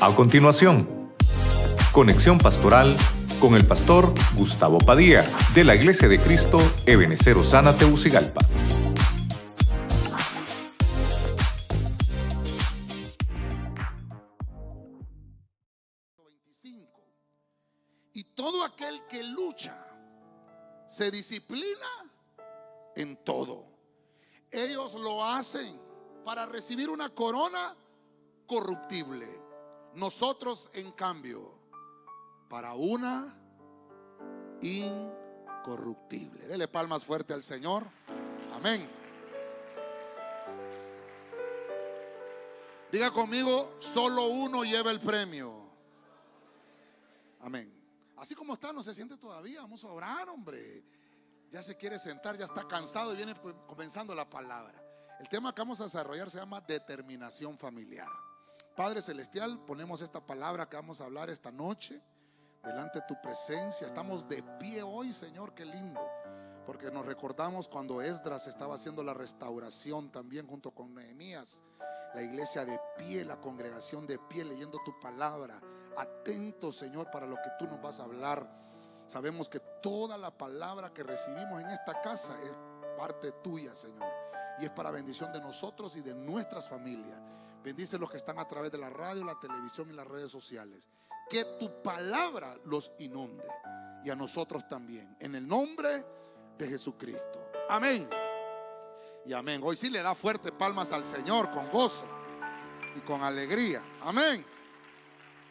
A continuación, conexión pastoral con el pastor Gustavo Padilla de la Iglesia de Cristo Ebenecer Osana Teucigalpa. Y todo aquel que lucha se disciplina en todo. Ellos lo hacen para recibir una corona corruptible. Nosotros, en cambio, para una incorruptible. Dele palmas fuerte al Señor. Amén. Diga conmigo, solo uno lleva el premio. Amén. Así como está, no se siente todavía. Vamos a orar, hombre. Ya se quiere sentar, ya está cansado y viene comenzando la palabra. El tema que vamos a desarrollar se llama determinación familiar. Padre Celestial, ponemos esta palabra que vamos a hablar esta noche delante de tu presencia. Estamos de pie hoy, Señor, qué lindo. Porque nos recordamos cuando Esdras estaba haciendo la restauración también junto con Nehemías. La iglesia de pie, la congregación de pie, leyendo tu palabra. Atento, Señor, para lo que tú nos vas a hablar. Sabemos que toda la palabra que recibimos en esta casa es parte tuya, Señor. Y es para bendición de nosotros y de nuestras familias. Bendice los que están a través de la radio, la televisión y las redes sociales. Que tu palabra los inunde. Y a nosotros también. En el nombre de Jesucristo. Amén. Y amén. Hoy sí le da fuerte palmas al Señor con gozo y con alegría. Amén.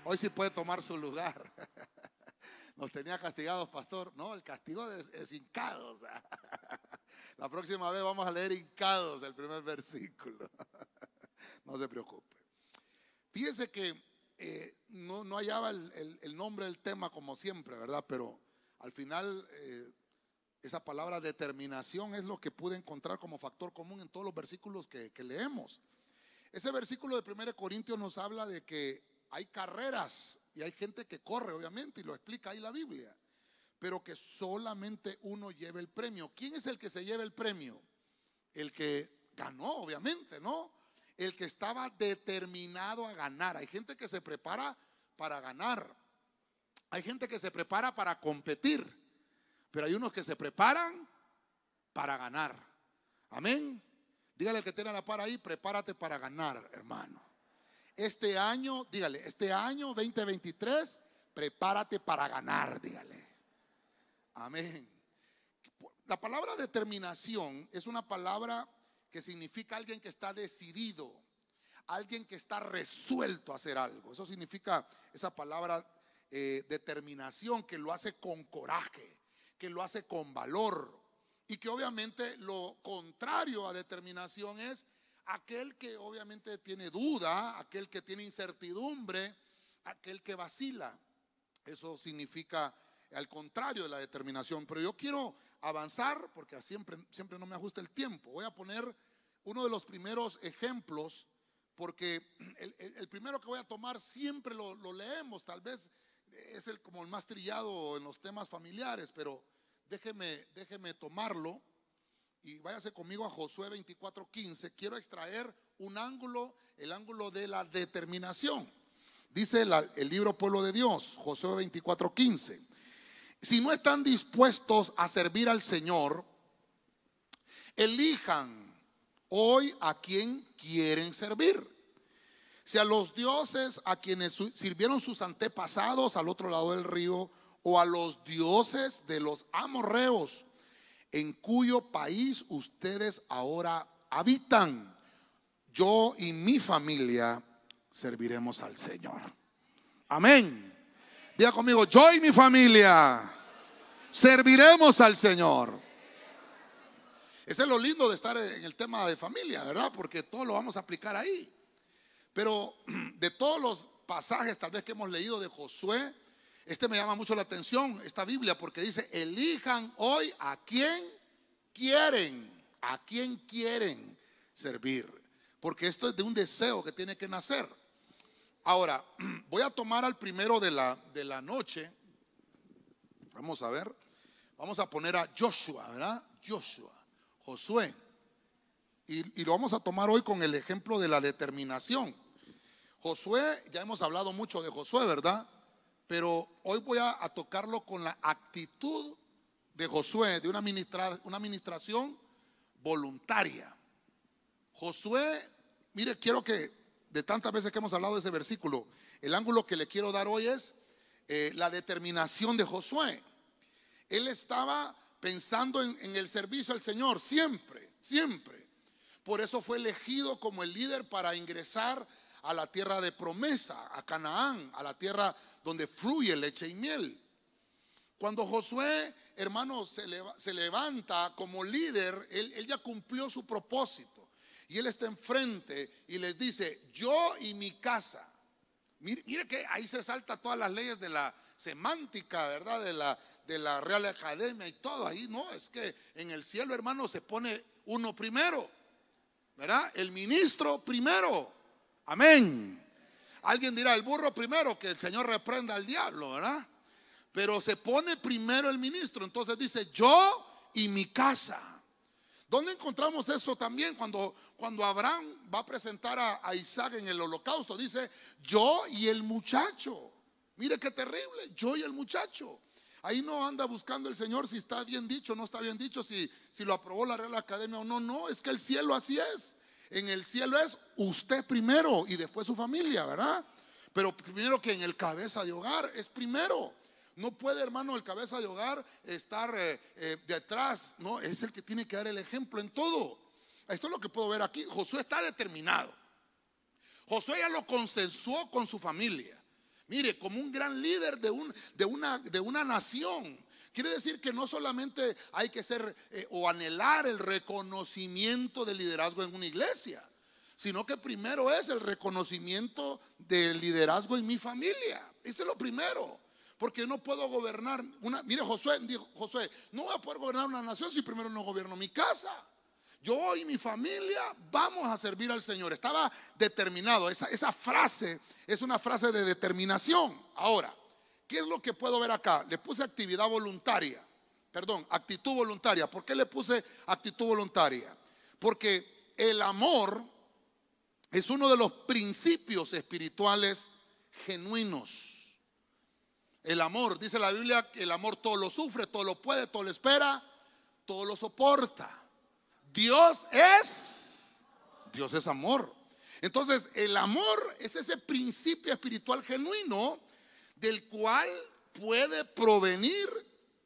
Hoy sí puede tomar su lugar. Nos tenía castigados, pastor. No, el castigo es, es hincados. La próxima vez vamos a leer hincados el primer versículo. No se preocupe. Fíjese que eh, no, no, hallaba el, nombre del tema como siempre, ¿verdad? Pero al final eh, esa palabra determinación es lo que pude encontrar como factor común en todos los versículos que, que leemos. Ese versículo de 1 Corintios nos habla de que hay carreras y hay gente que corre, obviamente, y lo explica ahí la Biblia, pero que solamente uno lleve el premio. ¿Quién es el que se lleva el premio? El que ganó, obviamente, ¿no? El que estaba determinado a ganar. Hay gente que se prepara para ganar. Hay gente que se prepara para competir. Pero hay unos que se preparan para ganar. Amén. Dígale al que tiene la par ahí, prepárate para ganar, hermano. Este año, dígale, este año 2023, prepárate para ganar, dígale. Amén. La palabra determinación es una palabra que significa alguien que está decidido, alguien que está resuelto a hacer algo. Eso significa esa palabra eh, determinación, que lo hace con coraje, que lo hace con valor. Y que obviamente lo contrario a determinación es aquel que obviamente tiene duda, aquel que tiene incertidumbre, aquel que vacila. Eso significa al contrario de la determinación. Pero yo quiero avanzar, porque siempre, siempre no me ajusta el tiempo, voy a poner uno de los primeros ejemplos, porque el, primero que voy a tomar siempre lo, leemos, tal vez es el como el más trillado en los temas familiares, pero déjeme, déjeme tomarlo y váyase conmigo a Josué 24:15. Quiero extraer un ángulo, el ángulo de la determinación. Dice el libro Pueblo de Dios, Josué 24:15. Si no están dispuestos a servir al Señor, elijan hoy a quien quieren servir. Si a los dioses a quienes sirvieron sus antepasados al otro lado del río, o a los dioses de los amorreos, en cuyo país ustedes ahora habitan, yo y mi familia serviremos al Señor. Amén. Diga conmigo, yo y mi familia serviremos al Señor. Ese es lo lindo de estar en el tema de familia, ¿verdad? Porque todo lo vamos a aplicar ahí. Pero de todos los pasajes tal vez que hemos leído de Josué, este me llama mucho la atención, esta Biblia, porque dice, elijan hoy a quien quieren, a quien quieren servir. Porque esto es de un deseo que tiene que nacer. Ahora, voy a tomar al primero de la, de la noche. Vamos a ver. Vamos a poner a Joshua, ¿verdad? Joshua, Josué. Y, lo vamos a tomar hoy con el ejemplo de la determinación. Josué, ya hemos hablado mucho de Josué, ¿verdad? Pero hoy voy a, tocarlo con la actitud de Josué, de una, una administración voluntaria. Josué, mire, quiero que de tantas veces que hemos hablado de ese versículo, el ángulo que le quiero dar hoy es eh, la determinación de Josué. Él estaba pensando en, el servicio al Señor, siempre, siempre. Por eso fue elegido como el líder para ingresar a la tierra de promesa, a Canaán, a la tierra donde fluye leche y miel. Cuando Josué, hermano, se, levanta como líder, él, ya cumplió su propósito. Y él está enfrente y les dice, yo y mi casa. Mire, mire, que ahí se salta todas las leyes de la semántica, ¿verdad? De la, de la Real Academia y todo. Ahí no, es que en el cielo, hermano, se pone uno primero, ¿verdad? El ministro primero. Amén. Alguien dirá, el burro primero, que el Señor reprenda al diablo, ¿verdad? Pero se pone primero el ministro. Entonces dice, yo y mi casa. ¿Dónde encontramos eso también? Cuando, cuando Abraham va a presentar a, Isaac en el holocausto, dice, yo y el muchacho. Mire qué terrible, yo y el muchacho. Ahí no anda buscando el Señor si está bien dicho, no está bien dicho, si, si lo aprobó la Real Academia o no. No, es que el cielo así es. En el cielo es usted primero y después su familia, ¿verdad? Pero primero que en el cabeza de hogar es primero. No puede, hermano, el cabeza de hogar estar eh, eh, detrás, no, es el que tiene que dar el ejemplo en todo. Esto es lo que puedo ver aquí. Josué está determinado. Josué ya lo consensuó con su familia. Mire, como un gran líder de, un, de, una, de una nación. Quiere decir que no solamente hay que ser eh, o anhelar el reconocimiento del liderazgo en una iglesia, sino que primero es el reconocimiento del liderazgo en mi familia. Ese es lo primero. Porque no puedo gobernar una. Mire, Josué dijo: Josué, no voy a poder gobernar una nación si primero no gobierno mi casa. Yo y mi familia vamos a servir al Señor. Estaba determinado. Esa, esa frase es una frase de determinación. Ahora, ¿qué es lo que puedo ver acá? Le puse actividad voluntaria. Perdón, actitud voluntaria. ¿Por qué le puse actitud voluntaria? Porque el amor es uno de los principios espirituales genuinos. El amor, dice la Biblia, que el amor todo lo sufre, todo lo puede, todo lo espera, todo lo soporta. Dios es, Dios es amor. Entonces, el amor es ese principio espiritual genuino del cual puede provenir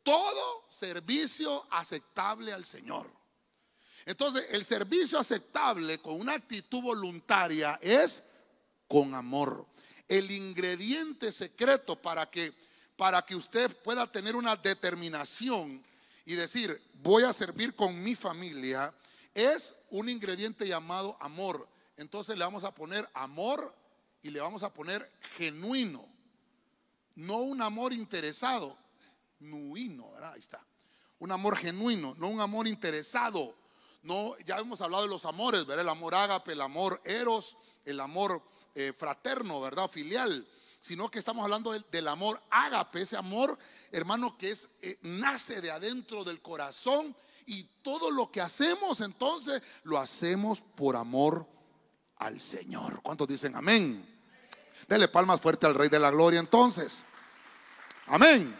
todo servicio aceptable al Señor. Entonces, el servicio aceptable con una actitud voluntaria es con amor. El ingrediente secreto para que para que usted pueda tener una determinación y decir, voy a servir con mi familia, es un ingrediente llamado amor. Entonces le vamos a poner amor y le vamos a poner genuino. No un amor interesado, nuino, ¿verdad? Ahí está. Un amor genuino, no un amor interesado. No, ya hemos hablado de los amores, ¿verdad? El amor ágape, el amor eros, el amor eh, fraterno, ¿verdad? Filial. Sino que estamos hablando del, amor ágape, ese amor, hermano, que es, eh, nace de adentro del corazón y todo lo que hacemos entonces lo hacemos por amor al Señor. ¿Cuántos dicen amén? Dele palmas fuerte al Rey de la Gloria entonces. Amén.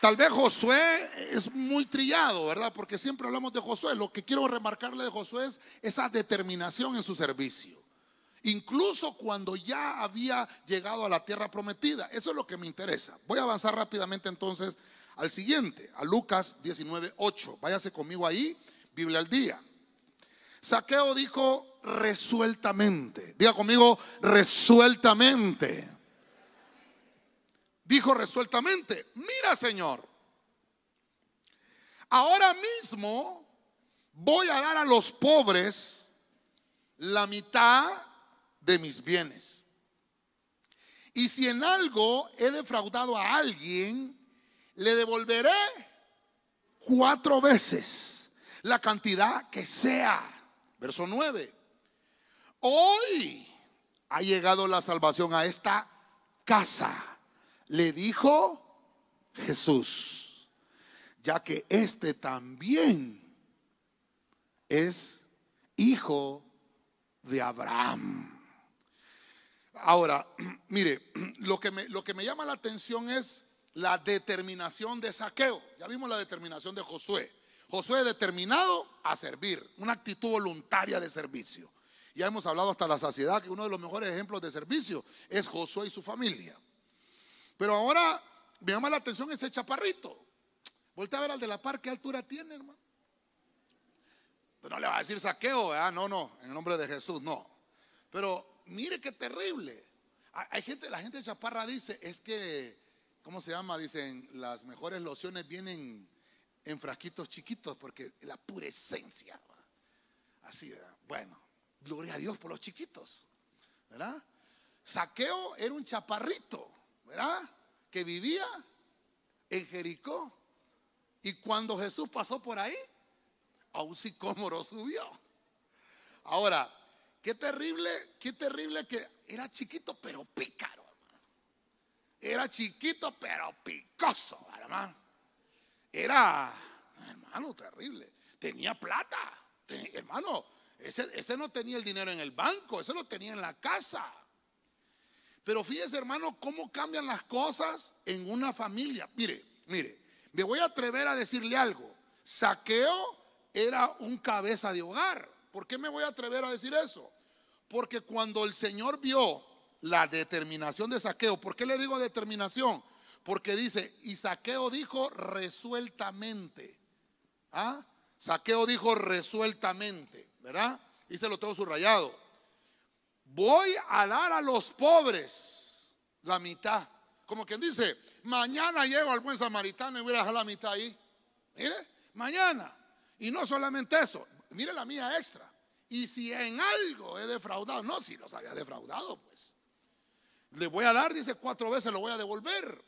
Tal vez Josué es muy trillado, ¿verdad? Porque siempre hablamos de Josué. Lo que quiero remarcarle de Josué es esa determinación en su servicio. Incluso cuando ya había llegado a la tierra prometida. Eso es lo que me interesa. Voy a avanzar rápidamente entonces al siguiente, a Lucas 19, 8. Váyase conmigo ahí, Biblia al día. Saqueo dijo resueltamente, diga conmigo resueltamente. Dijo resueltamente, mira Señor, ahora mismo voy a dar a los pobres la mitad de mis bienes. Y si en algo he defraudado a alguien, le devolveré cuatro veces la cantidad que sea. Verso 9. Hoy ha llegado la salvación a esta casa, le dijo Jesús, ya que este también es hijo de Abraham. Ahora, mire, lo que, me, lo que me llama la atención es la determinación de saqueo. Ya vimos la determinación de Josué. Josué determinado a servir, una actitud voluntaria de servicio. Ya hemos hablado hasta la saciedad que uno de los mejores ejemplos de servicio es Josué y su familia. Pero ahora me llama la atención ese chaparrito. Voltea a ver al de la par, ¿qué altura tiene, hermano? Pero no le va a decir saqueo. No, no, en el nombre de Jesús, no. Pero mire qué terrible. Hay gente, la gente de chaparra dice, es que, ¿cómo se llama? Dicen, las mejores lociones vienen en frasquitos chiquitos porque la pura esencia. Así, bueno, gloria a Dios por los chiquitos, ¿verdad? Saqueo era un chaparrito, ¿verdad? Que vivía en Jericó. Y cuando Jesús pasó por ahí, a un sicómoro subió. Ahora, qué terrible, qué terrible que era chiquito pero pícaro. Era chiquito pero picoso, hermano. Era, hermano, terrible. Tenía plata. hermano, ese, ese no tenía el dinero en el banco, ese lo tenía en la casa. Pero fíjese, hermano, cómo cambian las cosas en una familia. Mire, mire, me voy a atrever a decirle algo. Saqueo era un cabeza de hogar. ¿Por qué me voy a atrever a decir eso? Porque cuando el Señor vio la determinación de saqueo, ¿por qué le digo determinación? Porque dice, y Saqueo dijo resueltamente. ¿Ah? Saqueo dijo resueltamente, ¿verdad? Y se lo tengo subrayado. Voy a dar a los pobres la mitad. Como quien dice, mañana llego al buen samaritano y voy a dejar la mitad ahí. Mire, mañana. Y no solamente eso, mire la mía extra. Y si en algo he defraudado, no, si los había defraudado, pues. Le voy a dar, dice, cuatro veces lo voy a devolver.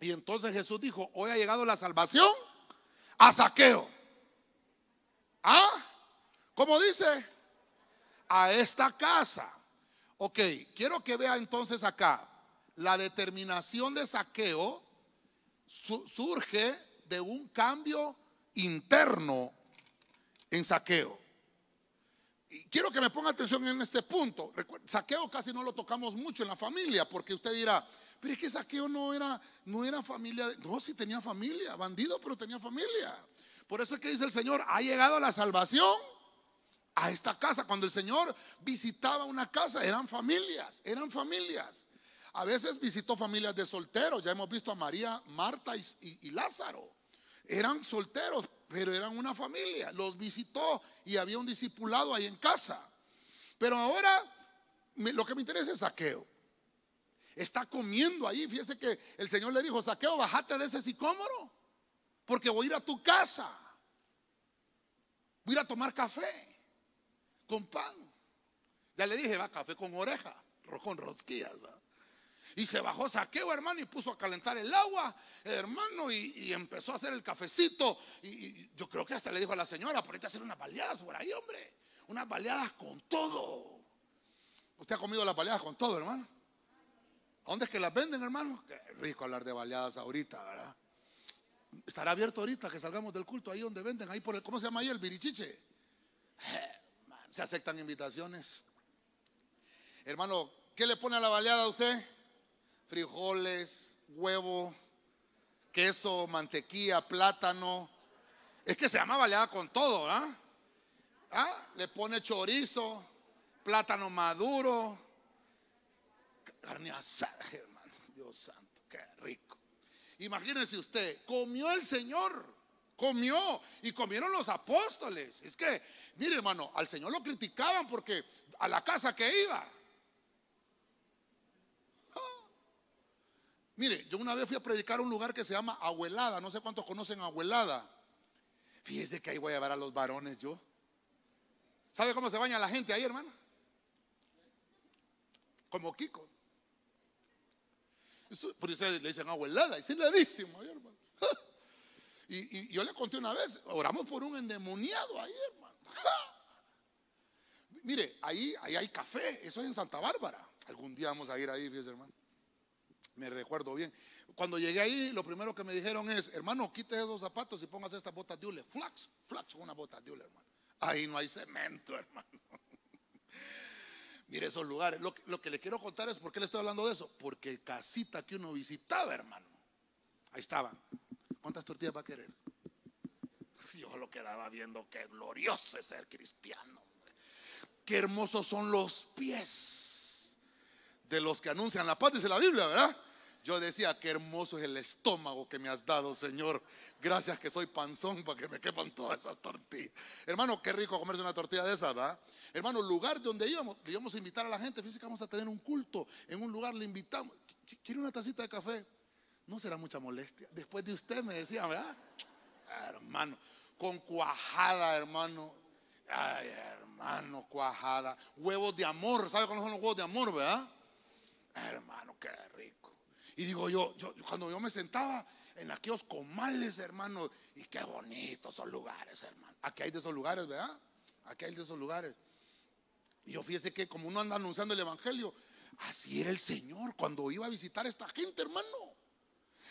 Y entonces Jesús dijo, hoy ha llegado la salvación a saqueo. ¿Ah? ¿Cómo dice? A esta casa. Ok, quiero que vea entonces acá. La determinación de saqueo surge de un cambio interno en saqueo. Y quiero que me ponga atención en este punto. Saqueo casi no lo tocamos mucho en la familia, porque usted dirá, pero es que Saqueo no era, no era familia, no, sí tenía familia, bandido, pero tenía familia. Por eso es que dice el Señor, ha llegado la salvación a esta casa. Cuando el Señor visitaba una casa, eran familias, eran familias. A veces visitó familias de solteros, ya hemos visto a María, Marta y, Lázaro. Eran solteros, pero eran una familia. Los visitó y había un discipulado ahí en casa. Pero ahora lo que me interesa es saqueo está comiendo ahí. Fíjese que el Señor le dijo, saqueo, bájate de ese sicómoro, porque voy a ir a tu casa. Voy a ir a tomar café con pan. Ya le dije, va, café con oreja, con rosquillas, Y se bajó saqueo, hermano, y puso a calentar el agua, hermano, y, empezó a hacer el cafecito. Y, yo creo que hasta le dijo a la señora, por ahí te hacer unas baleadas por ahí, hombre. Unas baleadas con todo. ¿Usted ha comido las baleadas con todo, hermano? dónde es que las venden, hermano? Qué rico hablar de baleadas ahorita, ¿verdad? Estará abierto ahorita que salgamos del culto, ahí donde venden, ahí por el, ¿cómo se llama ahí? El virichiche. Eh, se aceptan invitaciones. Hermano, ¿qué le pone a la baleada a usted? Frijoles, huevo, queso, mantequilla, plátano. Es que se llama baleada con todo, ¿verdad? ¿Ah? Le pone chorizo, plátano maduro, carne asada, hermano. Dios santo, qué rico. Imagínense usted, comió el Señor, comió y comieron los apóstoles. Es que, mire hermano, al Señor lo criticaban porque a la casa que iba. Mire, yo una vez fui a predicar a un lugar que se llama Abuelada, no sé cuántos conocen Abuelada. Fíjese que ahí voy a ver a los varones yo. ¿Sabe cómo se baña la gente ahí, hermano? Como Kiko. Por eso le dicen abuelada, y es heladísimo, hermano. Y, yo le conté una vez, oramos por un endemoniado ahí, hermano. Mire, ahí, ahí hay café, eso es en Santa Bárbara. Algún día vamos a ir ahí, fíjese, hermano. Me recuerdo bien. Cuando llegué ahí, lo primero que me dijeron es, hermano, quite esos zapatos y póngase estas botas de hule. Flax, flax, una bota de hule, hermano. Ahí no hay cemento, hermano. Mire esos lugares. Lo, lo, que le quiero contar es por qué le estoy hablando de eso. Porque casita que uno visitaba, hermano. Ahí estaban. ¿Cuántas tortillas va a querer? Yo lo quedaba viendo qué glorioso es ser cristiano. Qué hermosos son los pies de los que anuncian la paz, dice la Biblia, ¿verdad? Yo decía, qué hermoso es el estómago que me has dado, Señor. Gracias que soy panzón para que me quepan todas esas tortillas. Hermano, qué rico comerse una tortilla de esas, ¿verdad? Hermano, lugar donde íbamos, le íbamos a invitar a la gente. Física, vamos a tener un culto. En un lugar le invitamos. ¿Quiere una tacita de café? No será mucha molestia. Después de usted me decía, ¿verdad? Hermano, con cuajada, hermano. Ay, hermano, cuajada. Huevos de amor. ¿Sabe cuáles son los huevos de amor, verdad? Hermano, qué. Y digo yo, yo, cuando yo me sentaba en aquellos comales, hermano, y qué bonitos son lugares, hermano. Aquí hay de esos lugares, ¿verdad? Aquí hay de esos lugares. Y yo fíjese que como uno anda anunciando el evangelio, así era el Señor cuando iba a visitar a esta gente, hermano.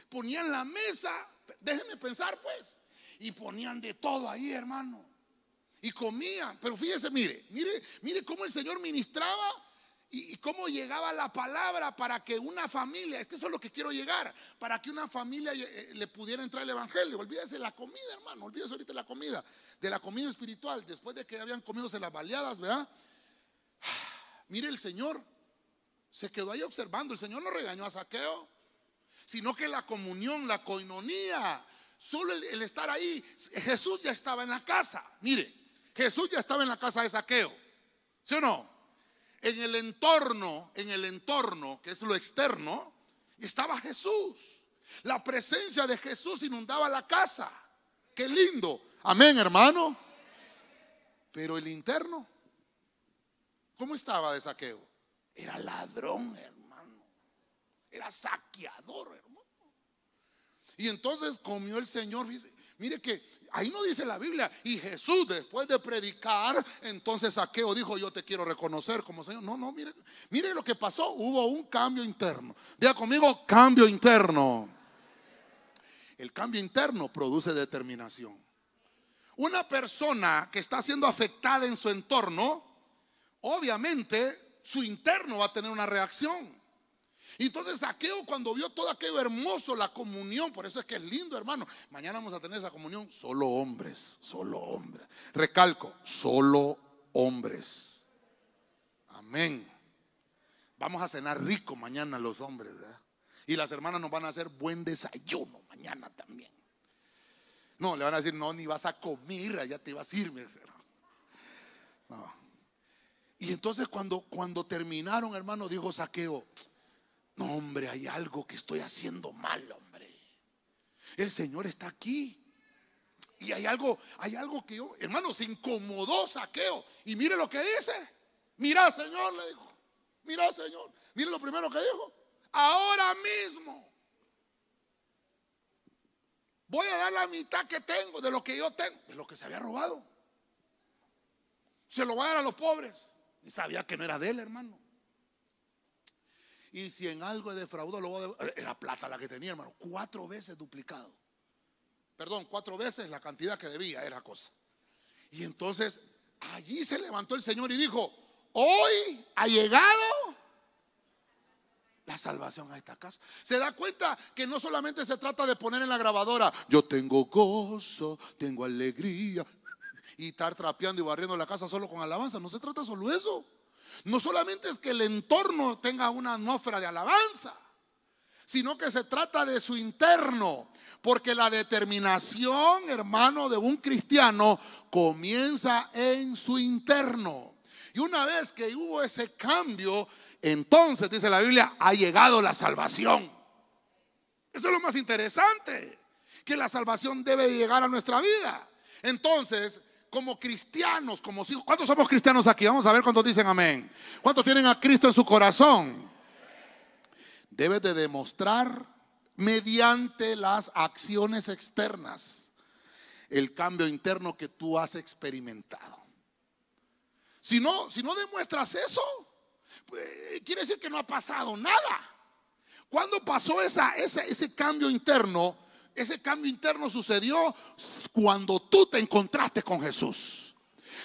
Ponían la mesa, déjenme pensar pues, y ponían de todo ahí, hermano. Y comían. Pero fíjese, mire, mire, mire cómo el Señor ministraba y, cómo llegaba la palabra para que una familia, es que eso es lo que quiero llegar, para que una familia eh, eh, le pudiera entrar el evangelio. Olvídese de la comida, hermano, olvídese ahorita la comida, de la comida espiritual, después de que habían comido las baleadas, ¿verdad? Mire, el Señor se quedó ahí observando, el Señor no regañó a Saqueo, sino que la comunión, la coinonía, Solo el, estar ahí, Jesús ya estaba en la casa. Mire, Jesús ya estaba en la casa de saqueo. ¿Sí o no? En el entorno, en el entorno, que es lo externo, estaba Jesús. La presencia de Jesús inundaba la casa. Qué lindo. Amén, hermano. Pero el interno, ¿cómo estaba de saqueo? Era ladrón, hermano. Era saqueador, hermano. Y entonces comió el Señor. Mire que ahí no dice la Biblia. Y Jesús, después de predicar, entonces Saqueo dijo: Yo te quiero reconocer como Señor. No, no, mire, mire lo que pasó. Hubo un cambio interno. Diga conmigo: cambio interno. El cambio interno produce determinación. Una persona que está siendo afectada en su entorno, obviamente su interno va a tener una reacción. Entonces Saqueo cuando vio todo aquello hermoso, la comunión, por eso es que es lindo, hermano. Mañana vamos a tener esa comunión, solo hombres, solo hombres. Recalco, solo hombres. Amén. Vamos a cenar rico mañana los hombres, Y las hermanas nos van a hacer buen desayuno mañana también. No, le van a decir, no, ni vas a comer, ya te ibas a ir. No. Y entonces cuando, cuando terminaron, hermano, dijo Saqueo, no, hombre, hay algo que estoy haciendo mal, hombre. El Señor está aquí. Y hay algo, hay algo que yo, hermano, se incomodó saqueo. Y mire lo que dice. Mira, Señor, le dijo. Mira, Señor. Mire lo primero que dijo. Ahora mismo voy a dar la mitad que tengo de lo que yo tengo, de lo que se había robado. Se lo voy a dar a los pobres. Y sabía que no era de él, hermano. Y si en algo he defraudado, luego era plata la que tenía, hermano, cuatro veces duplicado. Perdón, cuatro veces la cantidad que debía era cosa. Y entonces allí se levantó el Señor y dijo, hoy ha llegado la salvación a esta casa. Se da cuenta que no solamente se trata de poner en la grabadora, yo tengo gozo, tengo alegría, y estar trapeando y barriendo la casa solo con alabanza. No se trata solo eso. No solamente es que el entorno tenga una atmósfera de alabanza, sino que se trata de su interno. Porque la determinación, hermano, de un cristiano comienza en su interno. Y una vez que hubo ese cambio, entonces, dice la Biblia, ha llegado la salvación. Eso es lo más interesante, que la salvación debe llegar a nuestra vida. Entonces, como cristianos, como hijos. ¿Cuántos somos cristianos aquí? Vamos a ver cuántos dicen amén. ¿Cuántos tienen a Cristo en su corazón? Debes de demostrar mediante las acciones externas el cambio interno que tú has experimentado. Si no, si no demuestras eso, pues, quiere decir que no ha pasado nada. ¿Cuándo pasó esa, ese cambio interno? Ese cambio interno sucedió cuando tú te encontraste con Jesús.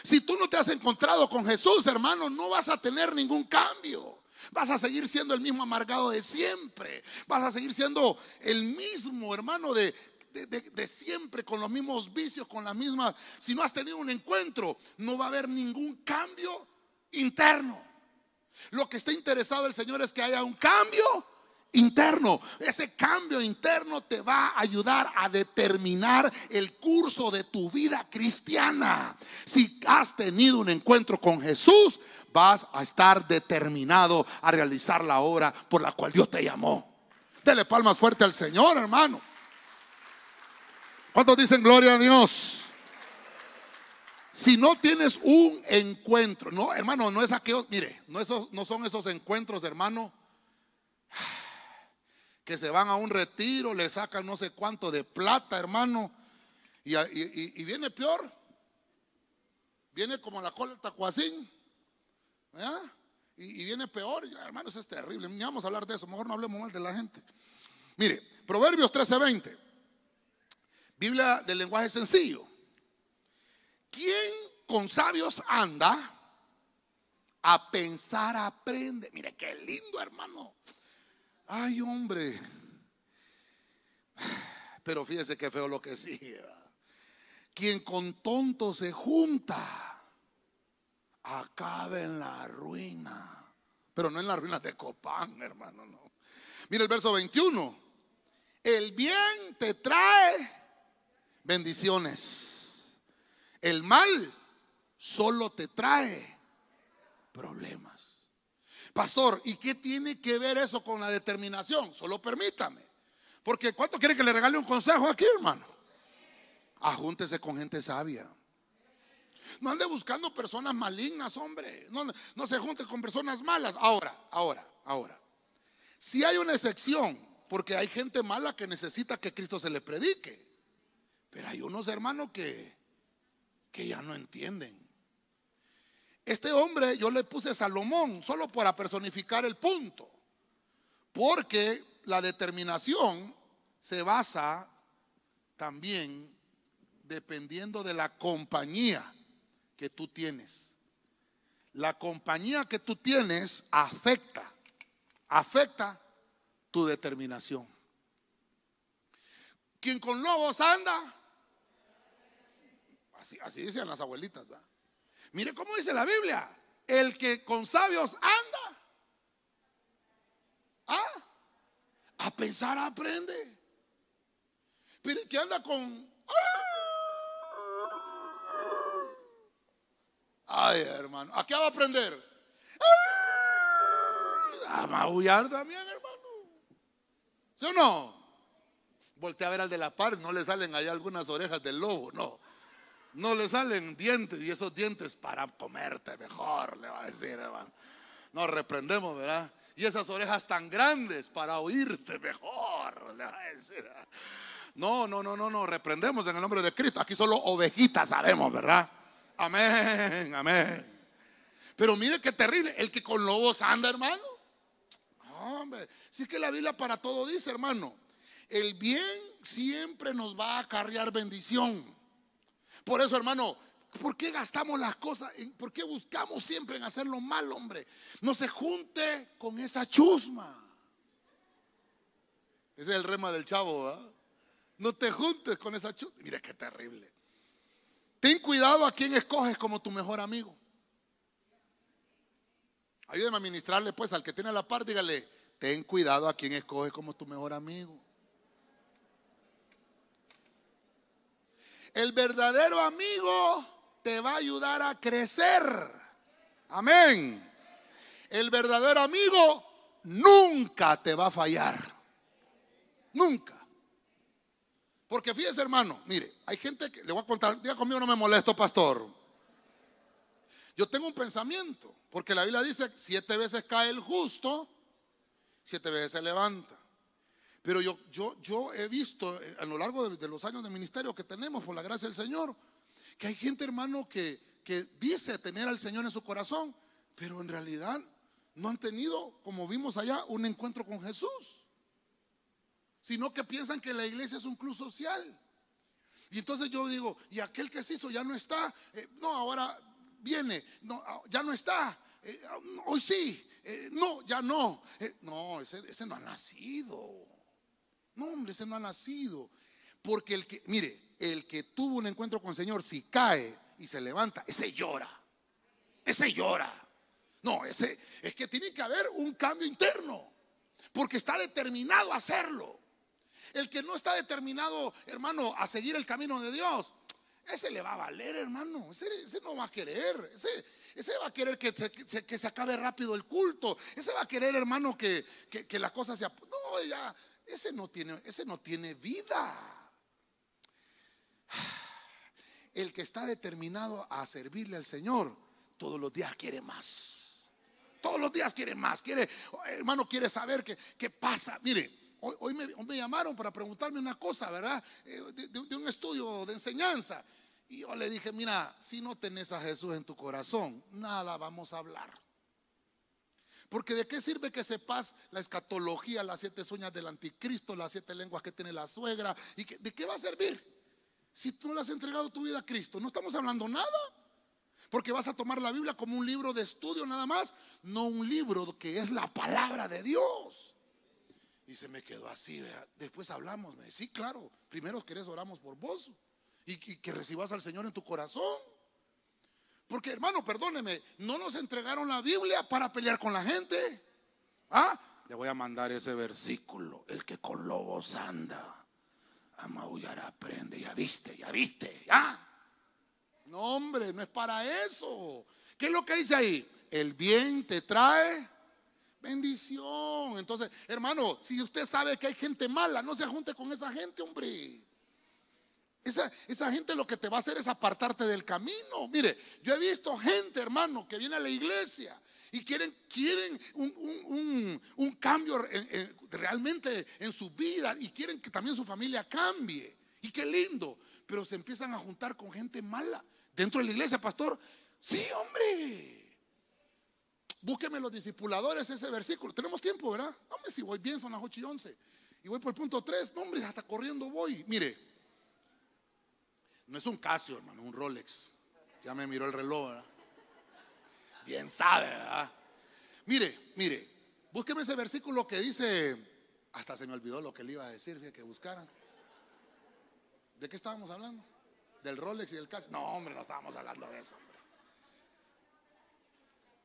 Si tú no te has encontrado con Jesús, hermano, no vas a tener ningún cambio. Vas a seguir siendo el mismo amargado de siempre. Vas a seguir siendo el mismo hermano de, de, siempre, con los mismos vicios, con las mismas... Si no has tenido un encuentro, no va a haber ningún cambio interno. Lo que está interesado el Señor es que haya un cambio interno. Ese cambio interno te va a ayudar a determinar el curso de tu vida cristiana. Si has tenido un encuentro con Jesús, vas a estar determinado a realizar la obra por la cual Dios te llamó. Dele palmas fuerte al Señor, hermano. ¿Cuántos dicen gloria a Dios? Si no tienes un encuentro, no, hermano, no es aquello, mire, no, no son esos encuentros, hermano que se van a un retiro, le sacan no sé cuánto de plata, hermano, y, viene peor. Viene como la cola del tacuacín. Y, viene peor, hermano, eso es terrible. Vamos a hablar de eso, mejor no hablemos mal de la gente. Mire, Proverbios 13:20, Biblia del lenguaje sencillo. ¿Quién con sabios anda? A pensar aprende. Mire qué lindo, hermano. Ay, hombre. Pero fíjese qué feo lo que sigue. Quien con tonto se junta, acaba en la ruina. Pero no en la ruina de Copán, hermano, no. Mira el verso 21. El bien te trae bendiciones. El mal solo te trae problemas. Pastor, ¿y qué tiene que ver eso con la determinación? Solo permítame. Porque ¿cuánto quiere que le regale un consejo aquí, hermano? Ajúntese con gente sabia. No ande buscando personas malignas, hombre. No, no se junte con personas malas. Ahora, ahora, ahora. Si hay una excepción, porque hay gente mala que necesita que Cristo se le predique. Pero hay unos hermanos que, que ya no entienden. Este hombre yo le puse Salomón solo para personificar el punto, porque la determinación se basa también dependiendo de la compañía que tú tienes. La compañía que tú tienes afecta, afecta tu determinación. Quien con lobos anda, así, así dicen las abuelitas, ¿verdad? Mire cómo dice la Biblia. El que con sabios anda. ¿Ah? A pensar aprende. Pero el que anda con... Ay, hermano. ¿A qué va a aprender? A maullar también, hermano. ¿Sí o no? Voltea a ver al de la par, no le salen allá algunas orejas del lobo, no no le salen dientes y esos dientes para comerte mejor, le va a decir, hermano. Nos reprendemos, ¿verdad? Y esas orejas tan grandes para oírte mejor, le va a decir. No, no, no, no, no, reprendemos en el nombre de Cristo. Aquí solo ovejitas sabemos, ¿verdad? Amén, amén. Pero mire qué terrible, el que con lobos anda, hermano. Hombre, es que la Biblia para todo dice, hermano. El bien siempre nos va a acarrear bendición. Por eso, hermano, ¿por qué gastamos las cosas? ¿Por qué buscamos siempre en hacer lo mal, hombre? No se junte con esa chusma. Ese es el rema del chavo, ¿verdad? No te juntes con esa chusma. Mira qué terrible. Ten cuidado a quien escoges como tu mejor amigo. Ayúdeme a ministrarle pues al que tiene la par, dígale, ten cuidado a quien escoges como tu mejor amigo. El verdadero amigo te va a ayudar a crecer. Amén. El verdadero amigo nunca te va a fallar. Nunca. Porque fíjese, hermano, mire, hay gente que le voy a contar, diga conmigo, no me molesto, pastor. Yo tengo un pensamiento, porque la Biblia dice, siete veces cae el justo, siete veces se levanta. Pero yo, yo, yo he visto eh, a lo largo de, los años de ministerio que tenemos, por la gracia del Señor, que hay gente, hermano, que, que dice tener al Señor en su corazón, pero en realidad no han tenido, como vimos allá, un encuentro con Jesús, sino que piensan que la iglesia es un club social. Y entonces yo digo, y aquel que se hizo ya no está. Eh, no, ahora viene. No, ah, ya no está. Eh, ah, hoy sí. No, ya no. no, ese, ese no ha nacido. No, hombre, ese no ha nacido. Porque el que, mire, el que tuvo un encuentro con el Señor, si cae y se levanta, ese llora. Ese llora. No, ese es que tiene que haber un cambio interno. Porque está determinado a hacerlo. El que no está determinado, hermano, a seguir el camino de Dios, ese le va a valer, hermano. Ese, no va a querer. Ese, va a querer que que se, acabe rápido el culto. Ese va a querer, hermano, que, que, la cosa sea. No, ya, ese no tiene, ese no tiene vida. El que está determinado a servirle al Señor, todos los días quiere más. Todos los días quiere más. Quiere, hermano, quiere saber qué, qué pasa. Mire, Hoy, me, llamaron para preguntarme una cosa, ¿verdad? Eh, de, un estudio de enseñanza. Y yo le dije, mira, si no tenés a Jesús en tu corazón, nada vamos a hablar. Porque de qué sirve que sepas la escatología, las siete sueñas del anticristo, las siete lenguas que tiene la suegra, y de qué va a servir si tú no le has entregado tu vida a Cristo. No estamos hablando nada. Porque vas a tomar la Biblia como un libro de estudio nada más, no un libro que es la palabra de Dios. Y se me quedó así, después hablamos, me sí, claro, primero querés oramos por vos y, que recibas al Señor en tu corazón. Porque hermano, perdóneme, no nos entregaron la Biblia para pelear con la gente. ¿Ah? Le voy a mandar ese versículo, el que con lobos anda, a maullar aprende, ya viste, ya viste, ya. No, hombre, no es para eso. ¿Qué es lo que dice ahí? El bien te trae Bendición. Entonces, hermano, si usted sabe que hay gente mala, no se junte con esa gente, hombre. Esa, esa, gente lo que te va a hacer es apartarte del camino. Mire, yo he visto gente, hermano, que viene a la iglesia y quieren, quieren un, cambio realmente en su vida y quieren que también su familia cambie. Y qué lindo. Pero se empiezan a juntar con gente mala dentro de la iglesia, pastor. Sí, hombre. Búsqueme los discipuladores ese versículo. Tenemos tiempo, ¿verdad? Hombre, si voy bien, son las 8 y 11. Y voy por el punto 3. No, hombre, hasta corriendo voy. Mire, no es un Casio, hermano, un Rolex. Ya me miró el reloj, ¿verdad? Bien sabe, ¿verdad? Mire, mire, búsqueme ese versículo que dice, hasta se me olvidó lo que le iba a decir, que buscaran. ¿De qué estábamos hablando? Del Rolex y del Casio. No, hombre, no estábamos hablando de eso.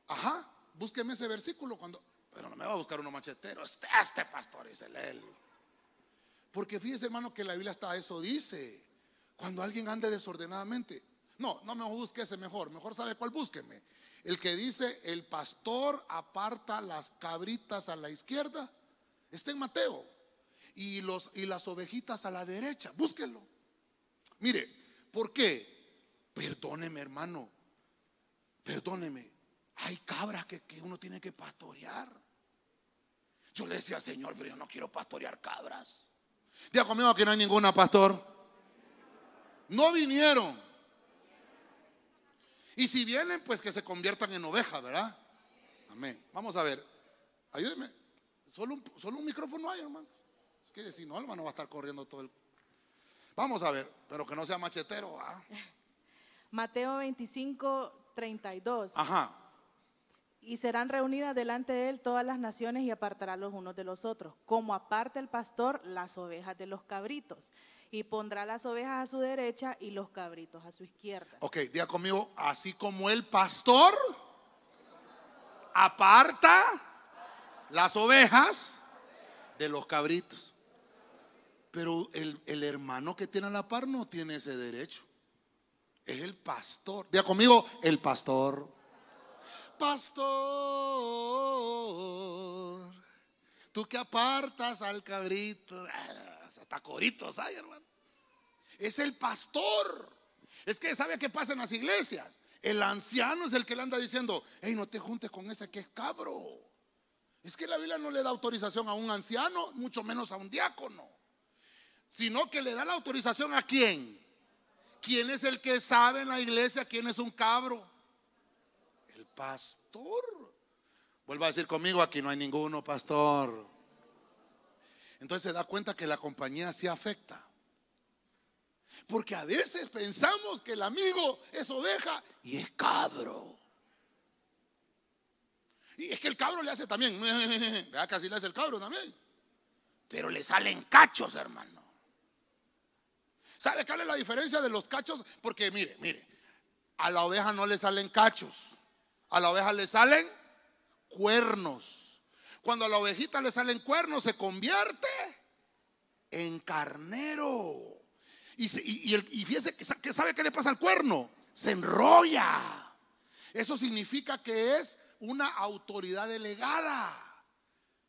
Ajá, búsqueme ese versículo cuando, pero no me va a buscar uno machetero, este, este pastor es el él. Porque fíjese hermano que la Biblia hasta eso dice, cuando alguien ande desordenadamente, no, no me busque ese mejor, mejor sabe cuál búsqueme. El que dice, el pastor aparta las cabritas a la izquierda, está en Mateo, y, los, y las ovejitas a la derecha, búsquelo. Mire, ¿por qué? Perdóneme hermano, perdóneme. Hay cabras que, uno tiene que pastorear. Yo le decía, Señor, pero yo no quiero pastorear cabras. Diga conmigo que no hay ninguna, pastor. No vinieron. Y si vienen, pues que se conviertan en ovejas, ¿verdad? Amén. Vamos a ver. Ayúdeme. Solo un, solo un micrófono hay, hermano. Es que si no, hermano, va a estar corriendo todo el. Vamos a ver, pero que no sea machetero. Mateo 25, 32. Ajá y serán reunidas delante de él todas las naciones y apartará los unos de los otros, como aparta el pastor las ovejas de los cabritos, y pondrá las ovejas a su derecha y los cabritos a su izquierda. Ok, diga conmigo, así como el pastor aparta las ovejas de los cabritos. Pero el, el hermano que tiene a la par no tiene ese derecho. Es el pastor. Diga conmigo, el pastor pastor, tú que apartas al cabrito, hasta coritos hay, hermano. Es el pastor. Es que sabe qué pasa en las iglesias. El anciano es el que le anda diciendo, hey, no te juntes con ese que es cabro. Es que la Biblia no le da autorización a un anciano, mucho menos a un diácono, sino que le da la autorización a quién. ¿Quién es el que sabe en la iglesia quién es un cabro? pastor. Vuelva a decir conmigo, aquí no hay ninguno pastor. Entonces se da cuenta que la compañía sí afecta. Porque a veces pensamos que el amigo es oveja y es cabro. Y es que el cabro le hace también. Así le hace el cabro también. Pero le salen cachos, hermano. ¿Sabe cuál es la diferencia de los cachos? Porque mire, mire, a la oveja no le salen cachos. A la oveja le salen cuernos. Cuando a la ovejita le salen cuernos, se convierte en carnero. Y, fíjese que sabe qué le pasa al cuerno. Se enrolla. Eso significa que es una autoridad delegada.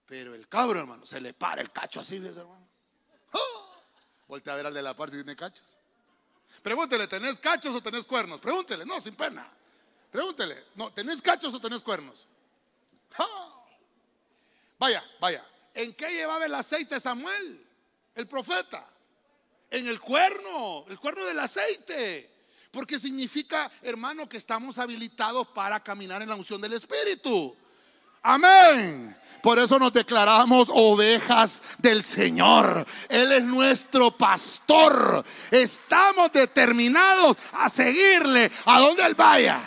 Pero el cabro, hermano, se le para el cacho así, ¿ves, hermano? ¡Oh! Voltea a ver al de la par si tiene cachos. Pregúntele, ¿tenés cachos o tenés cuernos? Pregúntele, no, sin pena. Pregúntele, no, ¿tenés cachos o tenés cuernos? ¡Oh! Vaya, vaya. ¿En qué llevaba el aceite Samuel? El profeta. En el cuerno, el cuerno del aceite. Porque significa, hermano, que estamos habilitados para caminar en la unción del Espíritu. Amén. Por eso nos declaramos ovejas del Señor. Él es nuestro pastor. Estamos determinados a seguirle a donde Él vaya.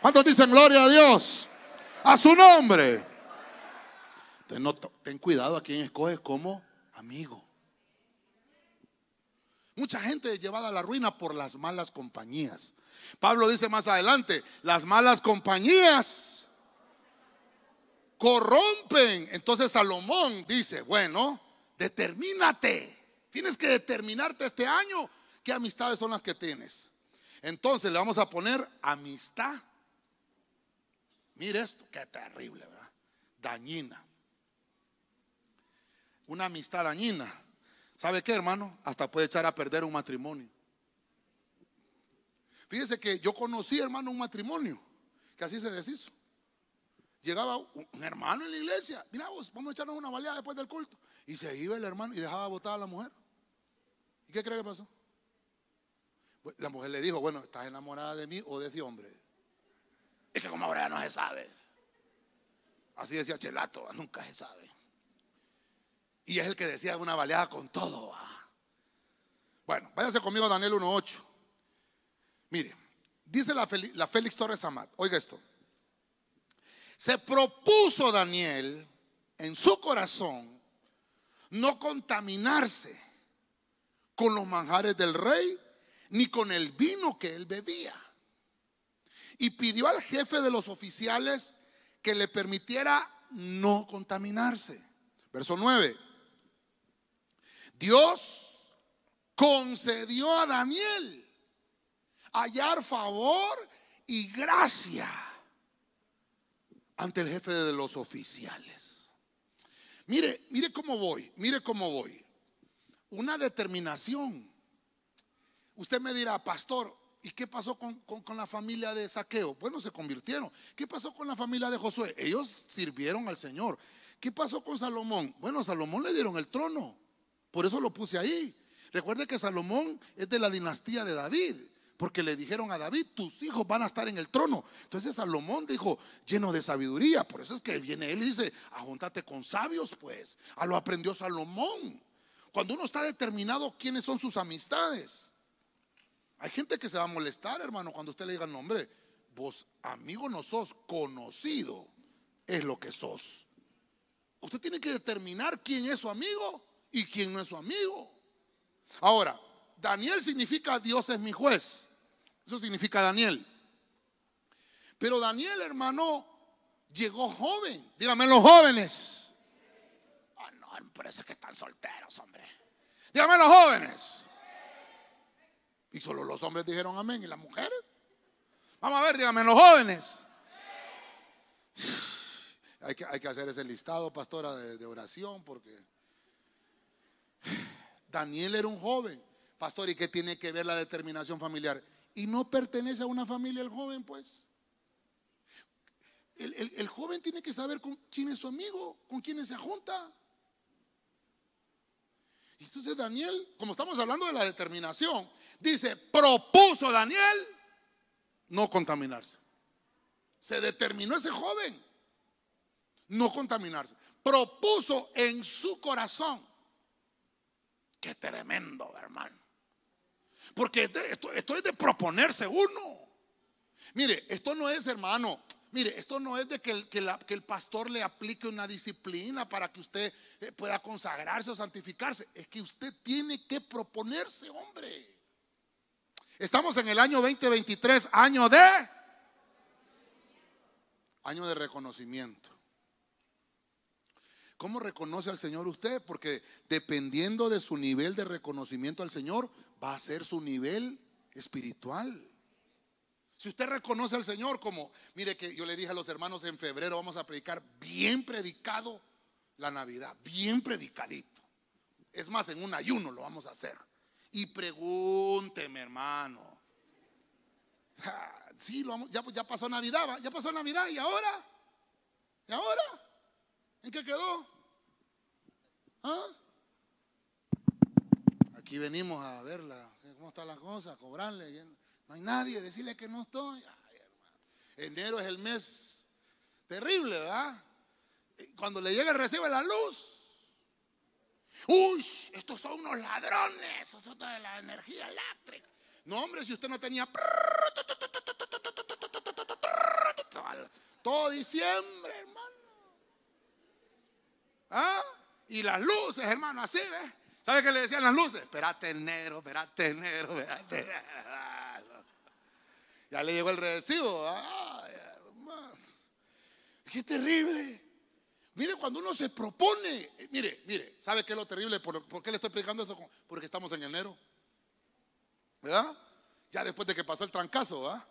¿Cuántos dicen gloria a Dios? A su nombre. Ten, ten cuidado a quien escoge como amigo. Mucha gente es llevada a la ruina por las malas compañías. Pablo dice más adelante, las malas compañías corrompen. Entonces Salomón dice, bueno, determínate. Tienes que determinarte este año qué amistades son las que tienes. Entonces le vamos a poner amistad. Mire esto, qué terrible, ¿verdad? Dañina. Una amistad dañina ¿Sabe qué, hermano? Hasta puede echar a perder un matrimonio. Fíjese que yo conocí, hermano, un matrimonio que así se deshizo. Llegaba un hermano en la iglesia, mira vos, vamos a echarnos una baleada después del culto. Y se iba el hermano y dejaba votar a la mujer. ¿Y qué cree que pasó? La mujer le dijo, bueno, ¿estás enamorada de mí o de ese hombre? Es que como ahora ya no se sabe. Así decía Chelato, nunca se sabe. Y es el que decía una baleada con todo. Bueno, váyase conmigo a Daniel 1.8. Mire, dice la, la Félix Torres Amat, oiga esto. Se propuso Daniel en su corazón no contaminarse con los manjares del rey ni con el vino que él bebía. Y pidió al jefe de los oficiales que le permitiera no contaminarse. Verso 9. Dios concedió a Daniel hallar favor y gracia ante el jefe de los oficiales. Mire, mire cómo voy, mire cómo voy. Una determinación. Usted me dirá, pastor, ¿y qué pasó con, con, la familia de Saqueo? Bueno, se convirtieron. ¿Qué pasó con la familia de Josué? Ellos sirvieron al Señor. ¿Qué pasó con Salomón? Bueno, Salomón le dieron el trono. Por eso lo puse ahí. Recuerde que Salomón es de la dinastía de David, porque le dijeron a David, tus hijos van a estar en el trono. Entonces Salomón dijo, lleno de sabiduría. Por eso es que viene él y dice, ajúntate con sabios, pues. A lo aprendió Salomón. Cuando uno está determinado quiénes son sus amistades. Hay gente que se va a molestar, hermano, cuando usted le diga, no, hombre, vos amigo no sos, conocido es lo que sos. Usted tiene que determinar quién es su amigo y quién no es su amigo. Ahora, Daniel significa Dios es mi juez. Eso significa Daniel. Pero Daniel, hermano, llegó joven. Dígame los jóvenes. Ah, no, parece que están solteros, hombre. Dígame los jóvenes. Y solo los hombres dijeron amén. ¿Y las mujeres? Vamos a ver, dígame los jóvenes. Hay que, hay que hacer ese listado, pastora, de oración, porque Daniel era un joven. Pastor, ¿y qué tiene que ver la determinación familiar? Y no pertenece a una familia el joven, pues. El, joven tiene que saber con quién es su amigo, con quién se junta. Y entonces Daniel, como estamos hablando de la determinación, dice, propuso Daniel no contaminarse. Se determinó ese joven no contaminarse. Propuso en su corazón Qué tremendo, hermano. Porque esto, es de proponerse uno. Mire, esto no es, hermano, Mire, esto no es de que el, que, el, pastor le aplique una disciplina para que usted eh, pueda consagrarse o santificarse. Es que usted tiene que proponerse, hombre. Estamos en el año 2023, año de... Año de reconocimiento. ¿Cómo reconoce al Señor usted? Porque dependiendo de su nivel de reconocimiento al Señor, va a ser su nivel espiritual. Si usted reconoce al Señor como, mire que yo le dije a los hermanos en febrero, vamos a predicar bien predicado la Navidad, bien predicadito. Es más, en un ayuno lo vamos a hacer. Y pregúnteme, hermano. Sí, lo ya, ya pasó Navidad, ya pasó Navidad y ahora. ¿Y ahora? ¿En qué quedó? ¿Ah? Aquí venimos a verla, cómo está la cosa, a cobrarle. No hay nadie, decirle que no estoy. Enero es el mes terrible, ¿verdad? Cuando le llega el recibo de la luz. Uy, estos son unos ladrones, estos de la energía eléctrica. No, hombre, si usted no tenía todo diciembre, hermano. ¿Ah? Y las luces, hermano, así, ¿ves? ¿Sabe qué le decían las luces? Espérate enero, espérate enero, espérate. Ya le llegó el recibo. Ay, hermano. Qué terrible. Mire, cuando uno se propone, eh, mire, mire, ¿sabe qué es lo terrible? ¿Por, qué le estoy explicando esto? Porque estamos en enero. ¿Verdad? Ya después de que pasó el trancazo, ¿verdad?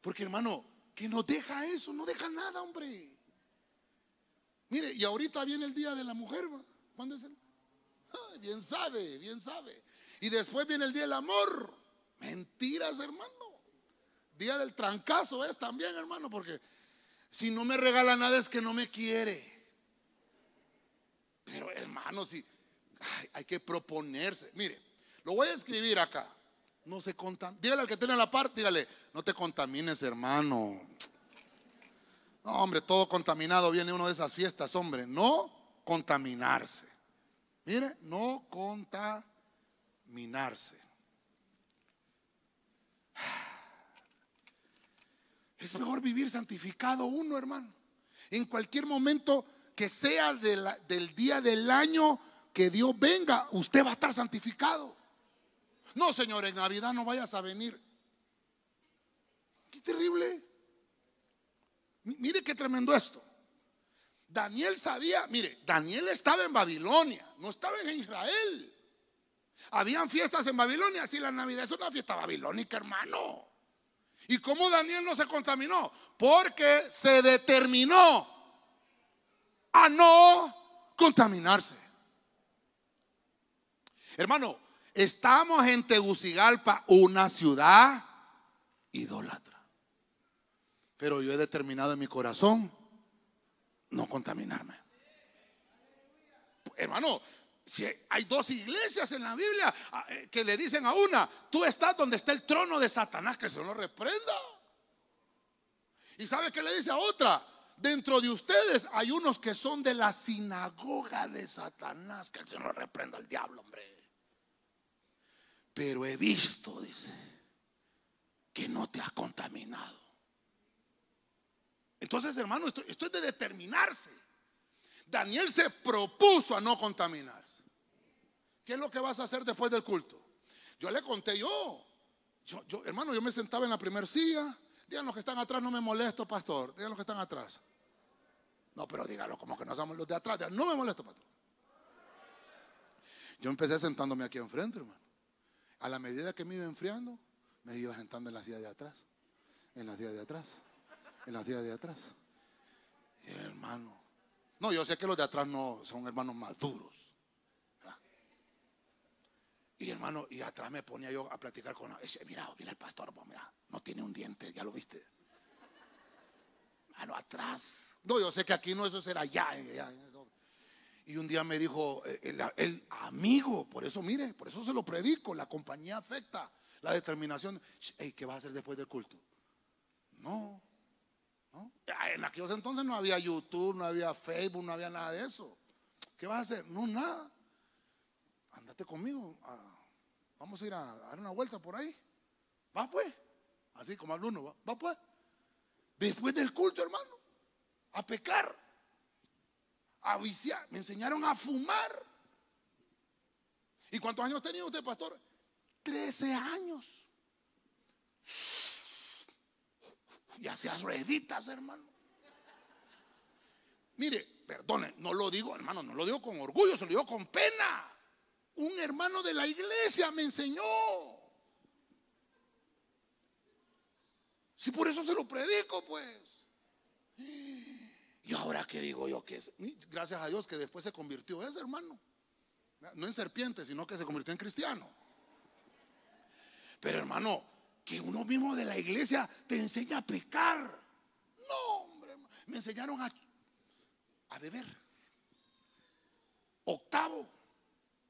Porque hermano, que no deja eso, no deja nada, hombre. Mire, y ahorita viene el día de la mujer, ¿cuándo es el? bien sabe, bien sabe. Y después viene el día del amor. Mentiras, hermano. Día del trancazo es también, hermano, porque si no me regala nada es que no me quiere. Pero, hermano, si hay que proponerse. Mire, lo voy a escribir acá. No se contamine. Dígale al que tiene la parte, dígale, no te contamines, hermano. No, hombre, todo contaminado viene uno de esas fiestas, hombre. No contaminarse. Mire, no contaminarse. Es mejor vivir santificado uno, hermano. En cualquier momento que sea del día del año que Dios venga, usted va a estar santificado. No, Señor, en Navidad no vayas a venir. Qué terrible. Mire qué tremendo esto. Daniel sabía, mire, Daniel estaba en Babilonia, no estaba en Israel. Habían fiestas en Babilonia, si la Navidad es una fiesta babilónica, hermano. ¿Y cómo Daniel no se contaminó? Porque se determinó a no contaminarse. Hermano, estamos en Tegucigalpa, una ciudad idólatra. Pero yo he determinado en mi corazón no contaminarme. Hermano, si hay dos iglesias en la Biblia ah, eh, que le dicen a una, tú estás donde está el trono de Satanás, que se lo reprenda. Y sabe que le dice a otra, dentro de ustedes hay unos que son de la sinagoga de Satanás, que el Señor reprenda al diablo, hombre. Pero he visto, dice, que no te ha contaminado. Entonces, hermano, esto, es de determinarse. Daniel se propuso a no contaminarse. ¿Qué es lo que vas a hacer después del culto? Yo le conté yo. Yo, hermano, yo me sentaba en la primera silla. Digan los que están atrás, no me molesto, pastor. Digan los que están atrás. No, pero dígalo como que no somos los de atrás. no me molesto, pastor. Yo empecé sentándome aquí enfrente, hermano. A la medida que me iba enfriando, me iba sentando en la silla de atrás. En la silla de atrás. En la silla de atrás. Hermano. No, yo sé que los de atrás no son hermanos maduros. Y hermano, y atrás me ponía yo a platicar con. Mira, mira el pastor, mira, no tiene un diente, ya lo viste. Mano, atrás. No, yo sé que aquí no, eso será allá. Y un día me dijo eh, el, amigo, por eso mire, por eso se lo predico, la compañía afecta la determinación. ¿Qué va a hacer después del culto? No, no. En aquellos entonces no había YouTube, no había Facebook, no había nada de eso. ¿Qué vas a hacer? No, nada andate conmigo. Vamos a ir a, dar una vuelta por ahí. Va pues. Así como al uno, va, va pues. Después del culto, hermano, a pecar, a viciar. Me enseñaron a fumar. ¿Y cuántos años tenía usted, pastor? Trece años. Y hacía rueditas, hermano. Mire, perdone, no lo digo, hermano, no lo digo con orgullo, se lo digo con pena. Un hermano de la iglesia me enseñó. Si por eso se lo predico, pues. Y ahora que digo yo que es, gracias a Dios que después se convirtió ese hermano. No en serpiente, sino que se convirtió en cristiano. Pero hermano, que uno mismo de la iglesia te enseña a pecar. No, hombre, me enseñaron a, a beber. Octavo,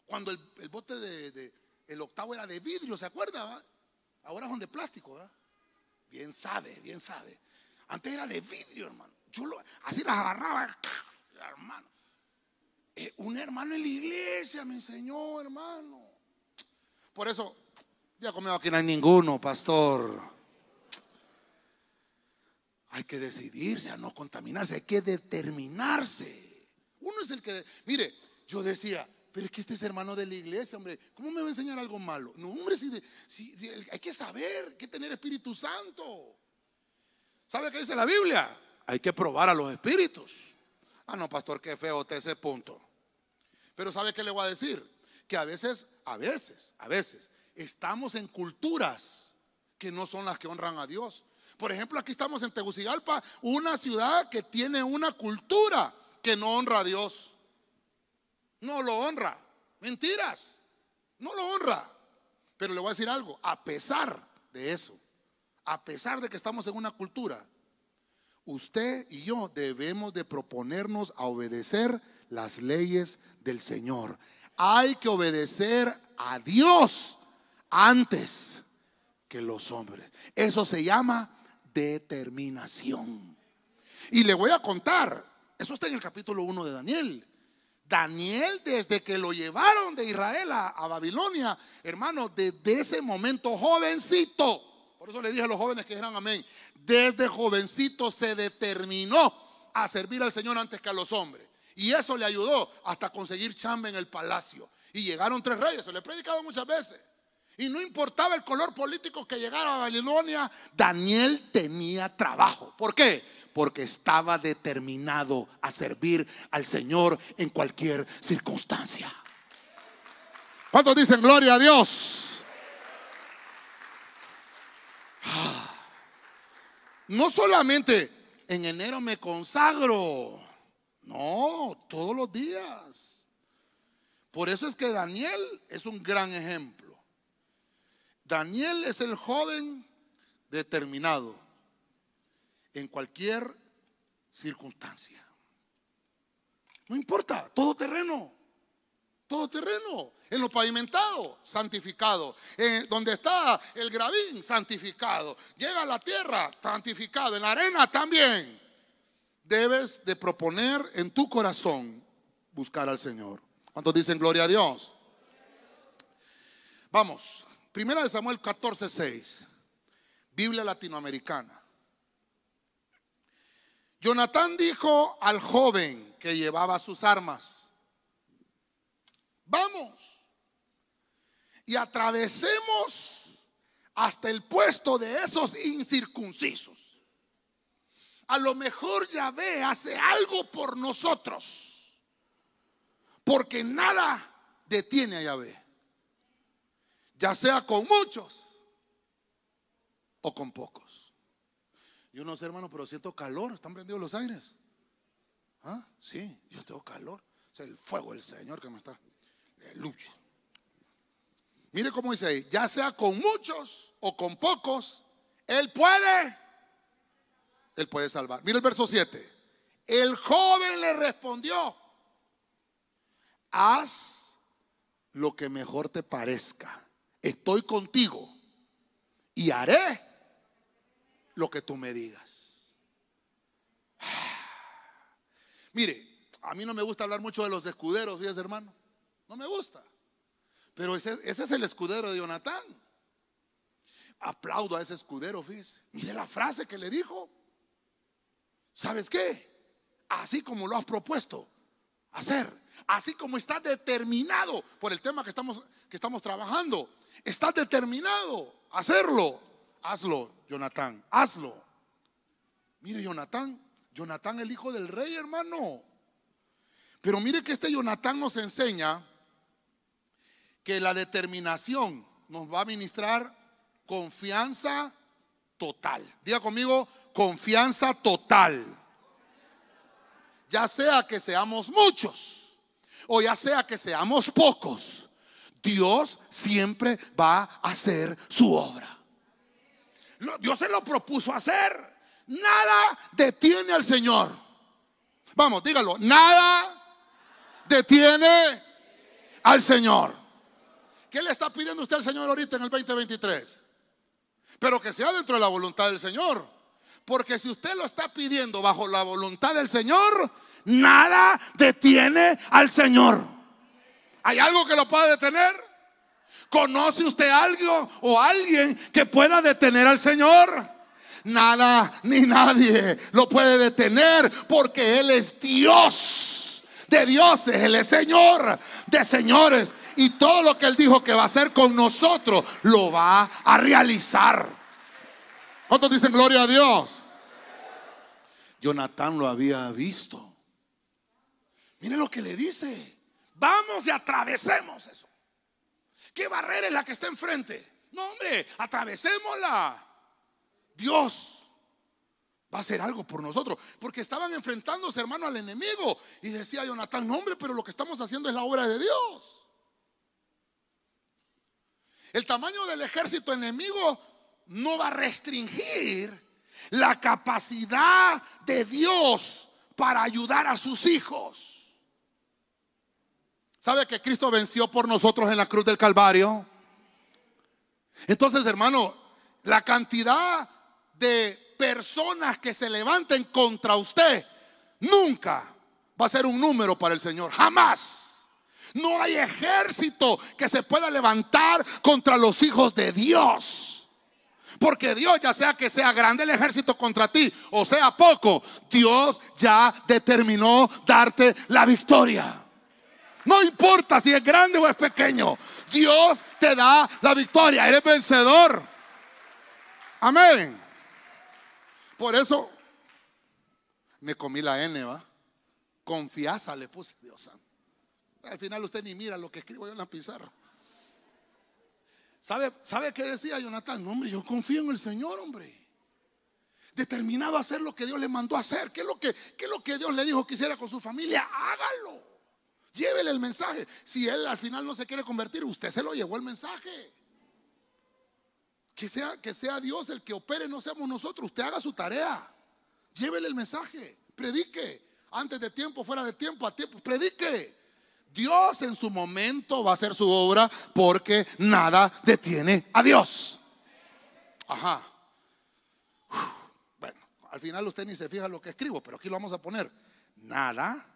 cuando el, bote de, el octavo era de vidrio, ¿se acuerda? Ahora son de plástico, Bien sabe, bien sabe. Antes era de vidrio, hermano. Yo así las agarraba, hermano. Eh, un hermano en la iglesia me enseñó, hermano. Por eso, ya conmigo aquí no hay ninguno, pastor. Hay que decidirse a no contaminarse, hay que determinarse. Uno es el que, mire, yo decía, pero es que este es hermano de la iglesia, hombre, ¿cómo me va a enseñar algo malo? No, hombre, si, hay que saber, hay que tener Espíritu Santo. ¿Sabe qué dice la Biblia? Hay que probar a los espíritus. Ah, no, pastor, qué feo te ese punto. Pero ¿sabe qué le voy a decir? Que a veces, a veces, a veces, estamos en culturas que no son las que honran a Dios. Por ejemplo, aquí estamos en Tegucigalpa, una ciudad que tiene una cultura que no honra a Dios. No lo honra. Mentiras. No lo honra. Pero le voy a decir algo, a pesar de eso, a pesar de que estamos en una cultura, usted y yo debemos de proponernos a obedecer las leyes del Señor. Hay que obedecer a Dios antes que los hombres. Eso se llama determinación. Y le voy a contar, eso está en el capítulo 1 de Daniel. Daniel, desde que lo llevaron de Israel a, Babilonia, hermano, desde ese momento jovencito, por eso le dije a los jóvenes que eran amén, desde jovencito se determinó a servir al Señor antes que a los hombres. Y eso le ayudó hasta conseguir chamba en el palacio. Y llegaron tres reyes, se lo he predicado muchas veces. Y no importaba el color político que llegara a Babilonia, Daniel tenía trabajo. ¿Por qué? Porque estaba determinado a servir al Señor en cualquier circunstancia. ¿Cuántos dicen gloria a Dios? Ah. No solamente en enero me consagro. No, todos los días. Por eso es que Daniel es un gran ejemplo. Daniel es el joven determinado en cualquier circunstancia. No importa, todo terreno. Todo terreno. En lo pavimentado, santificado. Donde está el gravín, santificado. Llega a la tierra, santificado. En la arena también debes de proponer en tu corazón buscar al Señor. ¿Cuántos dicen gloria a Dios? Vamos, primera de Samuel 14, 6, Biblia latinoamericana. Jonatán dijo al joven que llevaba sus armas, vamos y atravesemos hasta el puesto de esos incircuncisos. A lo mejor Yahvé hace algo por nosotros. Porque nada detiene a Yahvé. Ya sea con muchos o con pocos. Yo no sé, hermano, pero siento calor. Están prendidos los aires. ¿Ah? Sí, yo tengo calor. Es el fuego del Señor que me está lucha. Mire cómo dice ahí, ya sea con muchos o con pocos, Él puede él puede salvar. Mira el verso 7. El joven le respondió, haz lo que mejor te parezca. Estoy contigo y haré lo que tú me digas. Mire, a mí no me gusta hablar mucho de los escuderos, fíjese hermano. No me gusta. Pero ese, es el escudero de Jonatán. Aplaudo a ese escudero, fíjese. Mire la frase que le dijo. ¿Sabes qué? Así como lo has propuesto hacer, así como está determinado por el tema que estamos, que estamos trabajando, está determinado a hacerlo. Hazlo, Jonatán, hazlo. Mire, Jonatán, Jonatán el hijo del rey, hermano. Pero mire que este Jonatán nos enseña que la determinación nos va a ministrar confianza total. Diga conmigo, confianza total. Ya sea que seamos muchos o ya sea que seamos pocos, Dios siempre va a hacer su obra. Dios se lo propuso hacer. Nada detiene al Señor. Vamos, dígalo. Nada detiene al Señor. ¿Qué le está pidiendo usted al Señor ahorita en el 2023? Pero que sea dentro de la voluntad del Señor. Porque si usted lo está pidiendo bajo la voluntad del Señor, nada detiene al Señor. ¿Hay algo que lo pueda detener? ¿Conoce usted algo o alguien que pueda detener al Señor? Nada ni nadie lo puede detener porque Él es Dios de dioses, Él es Señor de señores. Y todo lo que Él dijo que va a hacer con nosotros, lo va a realizar. ¿Cuántos dicen gloria a Dios? Jonatán lo había visto. Mire lo que le dice. Vamos y atravesemos eso. ¿Qué barrera es la que está enfrente? No, hombre, atravesémosla. Dios va a hacer algo por nosotros. Porque estaban enfrentándose, hermano, al enemigo. Y decía Jonatán, no, hombre, pero lo que estamos haciendo es la obra de Dios. El tamaño del ejército enemigo no va a restringir la capacidad de Dios para ayudar a sus hijos. ¿Sabe que Cristo venció por nosotros en la cruz del Calvario? Entonces, hermano, la cantidad de personas que se levanten contra usted nunca va a ser un número para el Señor. Jamás. No hay ejército que se pueda levantar contra los hijos de Dios. Porque Dios, ya sea que sea grande el ejército contra ti o sea poco, Dios ya determinó darte la victoria. No importa si es grande o es pequeño. Dios te da la victoria. Eres vencedor. Amén. Por eso me comí la N, ¿va? Confianza le puse, Dios santo. Al final usted ni mira lo que escribo yo en la pizarra. ¿Sabe, ¿Sabe qué decía Jonathan? No, hombre, yo confío en el Señor, hombre. Determinado a hacer lo que Dios le mandó a hacer. ¿Qué es lo que, qué es lo que Dios le dijo que hiciera con su familia? Hágalo. Llévele el mensaje. Si él al final no se quiere convertir, usted se lo llevó el mensaje. Que sea, que sea Dios el que opere, no seamos nosotros. Usted haga su tarea. Llévele el mensaje. Predique. Antes de tiempo, fuera de tiempo, a tiempo. Predique. Dios en su momento va a hacer su obra porque nada detiene a Dios. Ajá. Bueno, al final usted ni se fija lo que escribo, pero aquí lo vamos a poner. Nada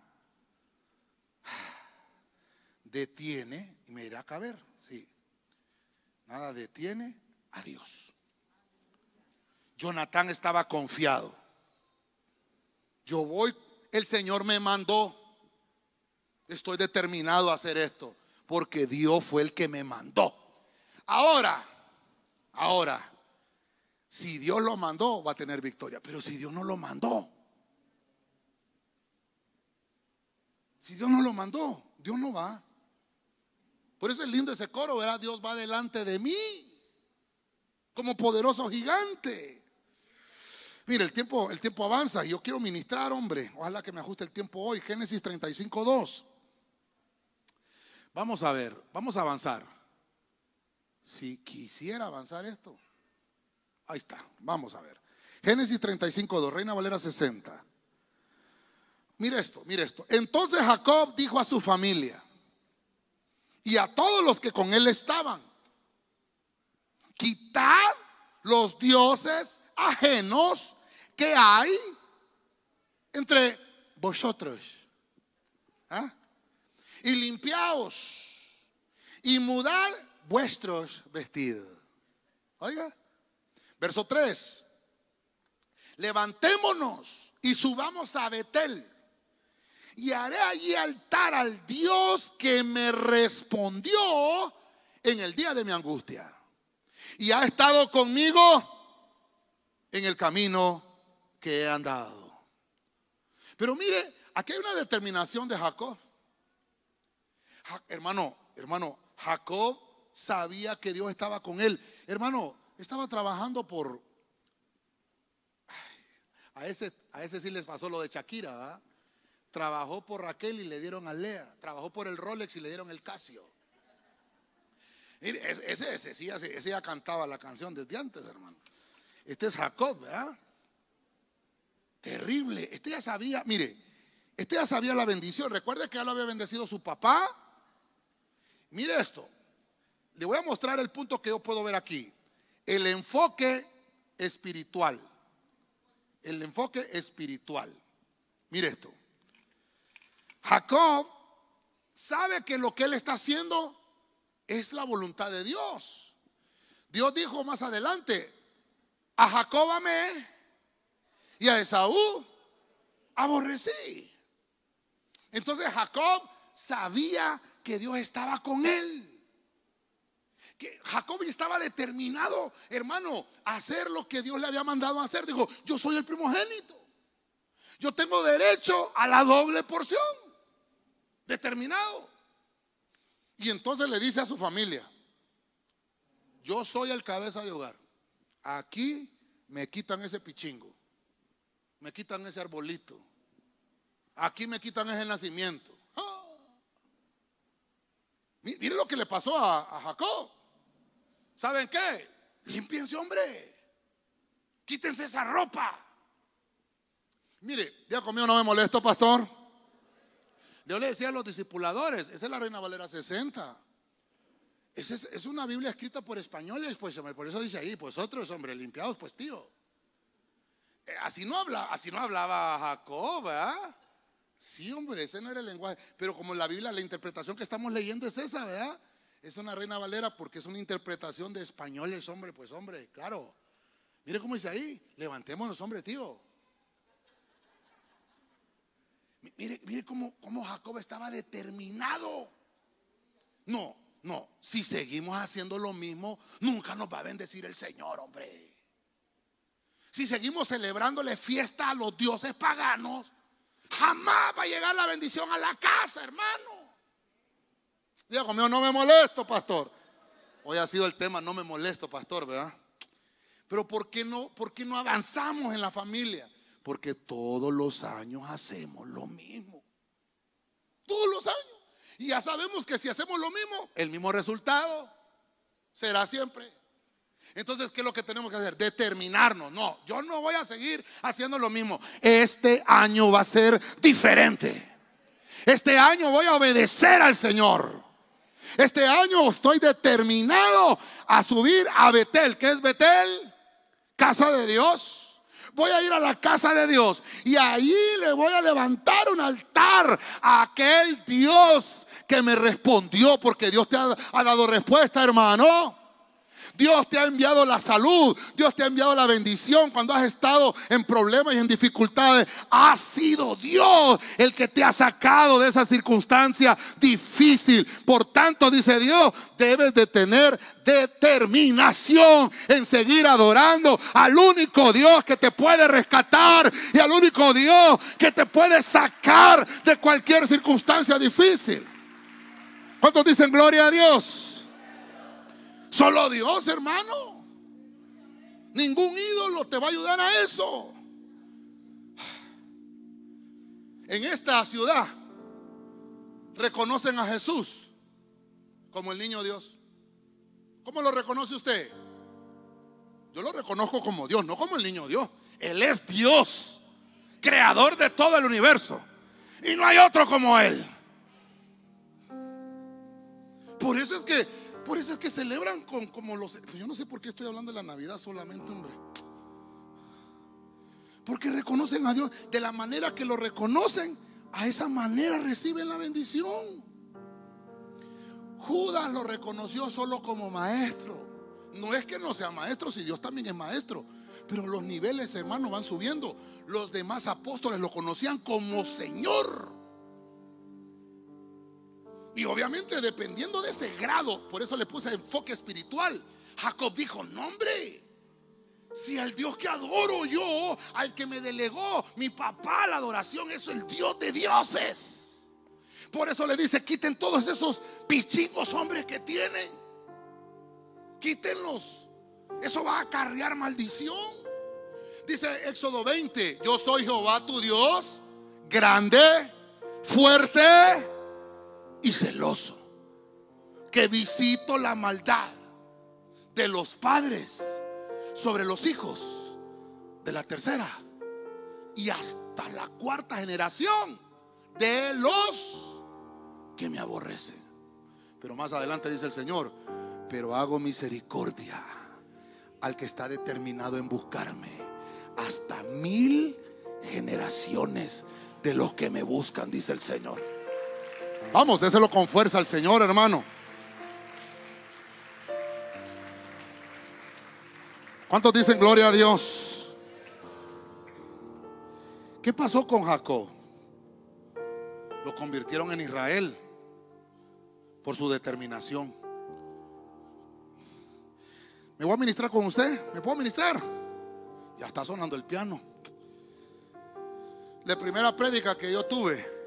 detiene, y me irá a caber, sí. Nada detiene a Dios. Jonatán estaba confiado. Yo voy, el Señor me mandó. Estoy determinado a hacer esto, porque Dios fue el que me mandó. Ahora, ahora, si Dios lo mandó, va a tener victoria. Pero si Dios no lo mandó, si Dios no lo mandó, Dios no va. Por eso es lindo ese coro, ¿verdad? Dios va delante de mí como poderoso gigante. Mire, el tiempo, el tiempo avanza yo quiero ministrar, hombre. Ojalá que me ajuste el tiempo hoy. Génesis 35, 2. Vamos a ver, vamos a avanzar. Si quisiera avanzar esto, ahí está, vamos a ver. Génesis 35, 2, Reina Valera 60. Mire esto, mire esto. Entonces Jacob dijo a su familia, y a todos los que con él estaban. Quitad los dioses ajenos que hay entre vosotros. ¿Ah? Y limpiaos y mudar vuestros vestidos. Oiga, verso 3. Levantémonos y subamos a Betel y haré allí altar al Dios que me respondió en el día de mi angustia. Y ha estado conmigo en el camino que he andado. Pero mire, aquí hay una determinación de Jacob. hermano, hermano, Jacob sabía que Dios estaba con él. Hermano, estaba trabajando por... a, ese, a ese sí les pasó lo de Shakira, ¿verdad? Trabajó por Raquel y le dieron a Lea. Trabajó por el Rolex y le dieron el Casio. Mire, ese, ese, sí, ese, ya cantaba la canción desde antes, hermano. Este es Jacob, ¿verdad? Terrible. Este ya sabía, mire, este ya sabía la bendición. Recuerde que ya lo había bendecido su papá. Mire esto. Le voy a mostrar el punto que yo puedo ver aquí. El enfoque espiritual. El enfoque espiritual. Mire esto. Jacob sabe que lo que él está haciendo es la voluntad de Dios. Dios dijo más adelante, a Jacob amé y a Esaú aborrecí. Entonces Jacob sabía que Dios estaba con él. Que Jacob estaba determinado, hermano, a hacer lo que Dios le había mandado a hacer. Dijo, yo soy el primogénito. Yo tengo derecho a la doble porción determinado. Y entonces le dice a su familia, yo soy el cabeza de hogar. Aquí me quitan ese pichingo, me quitan ese arbolito, aquí me quitan ese nacimiento. ¡Ah! Mire lo que le pasó a, Jacob. ¿Saben qué? Limpiense, hombre. Quítense esa ropa. Mire, ya conmigo no me molesto, pastor. Yo le decía a los discipuladores, esa es la Reina Valera 60. Esa es, una Biblia escrita por españoles, pues por eso dice ahí, pues otros, hombre, limpiados, pues tío. Eh, así, no habla, así no hablaba Jacob, ¿verdad? Sí, hombre, ese no era el lenguaje. Pero como la Biblia, la interpretación que estamos leyendo es esa, ¿verdad? Es una Reina Valera porque es una interpretación de españoles, hombre, pues hombre, claro. Mire cómo dice ahí, levantémonos, hombre, tío. Mire, mire cómo, cómo Jacob estaba determinado. No, no, si seguimos haciendo lo mismo, nunca nos va a bendecir el Señor, hombre. Si seguimos celebrándole fiesta a los dioses paganos, jamás va a llegar la bendición a la casa, hermano. Diga conmigo, no me molesto, pastor. Hoy ha sido el tema, no me molesto, pastor, ¿verdad? Pero ¿por qué no, por qué no avanzamos en la familia? Porque todos los años hacemos lo mismo. Todos los años. Y ya sabemos que si hacemos lo mismo, el mismo resultado será siempre. Entonces, ¿qué es lo que tenemos que hacer? Determinarnos. No, yo no voy a seguir haciendo lo mismo. Este año va a ser diferente. Este año voy a obedecer al Señor. Este año estoy determinado a subir a Betel. ¿Qué es Betel? Casa de Dios voy a ir a la casa de Dios y ahí le voy a levantar un altar a aquel Dios que me respondió, porque Dios te ha, dado respuesta, hermano. Dios te ha enviado la salud, Dios te ha enviado la bendición cuando has estado en problemas y en dificultades. Ha sido Dios el que te ha sacado de esa circunstancia difícil. Por tanto, dice Dios, debes de tener determinación en seguir adorando al único Dios que te puede rescatar y al único Dios que te puede sacar de cualquier circunstancia difícil. ¿Cuántos dicen gloria a Dios? Solo Dios, hermano. Ningún ídolo te va a ayudar a eso. En esta ciudad reconocen a Jesús como el niño Dios. ¿Cómo lo reconoce usted? Yo lo reconozco como Dios, no como el niño Dios. Él es Dios, creador de todo el universo. Y no hay otro como Él. Por eso es que por eso es que celebran con como los. Pues yo no sé por qué estoy hablando de la Navidad solamente, hombre. Porque reconocen a Dios de la manera que lo reconocen, a esa manera reciben la bendición. Judas lo reconoció solo como maestro. No es que no sea maestro, si Dios también es maestro. Pero los niveles, hermanos, van subiendo. Los demás apóstoles lo conocían como Señor. Y obviamente dependiendo de ese grado, por eso le puse enfoque espiritual. Jacob dijo, no hombre, si al Dios que adoro yo, al que me delegó mi papá la adoración, eso es el Dios de dioses. Por eso le dice, quiten todos esos pichingos hombres que tienen. Quítenlos. Eso va a acarrear maldición. Dice Éxodo 20, yo soy Jehová tu Dios, grande, fuerte y celoso, que visito la maldad de los padres sobre los hijos de la tercera y hasta la cuarta generación de los que me aborrecen. Pero más adelante dice el Señor, pero hago misericordia al que está determinado en buscarme hasta mil generaciones de los que me buscan, dice el Señor. Vamos, déselo con fuerza al Señor, hermano. ¿Cuántos dicen gloria a Dios? ¿Qué pasó con Jacob? Lo convirtieron en Israel por su determinación. ¿Me voy a ministrar con usted? ¿Me puedo ministrar? Ya está sonando el piano. La primera prédica que yo tuve,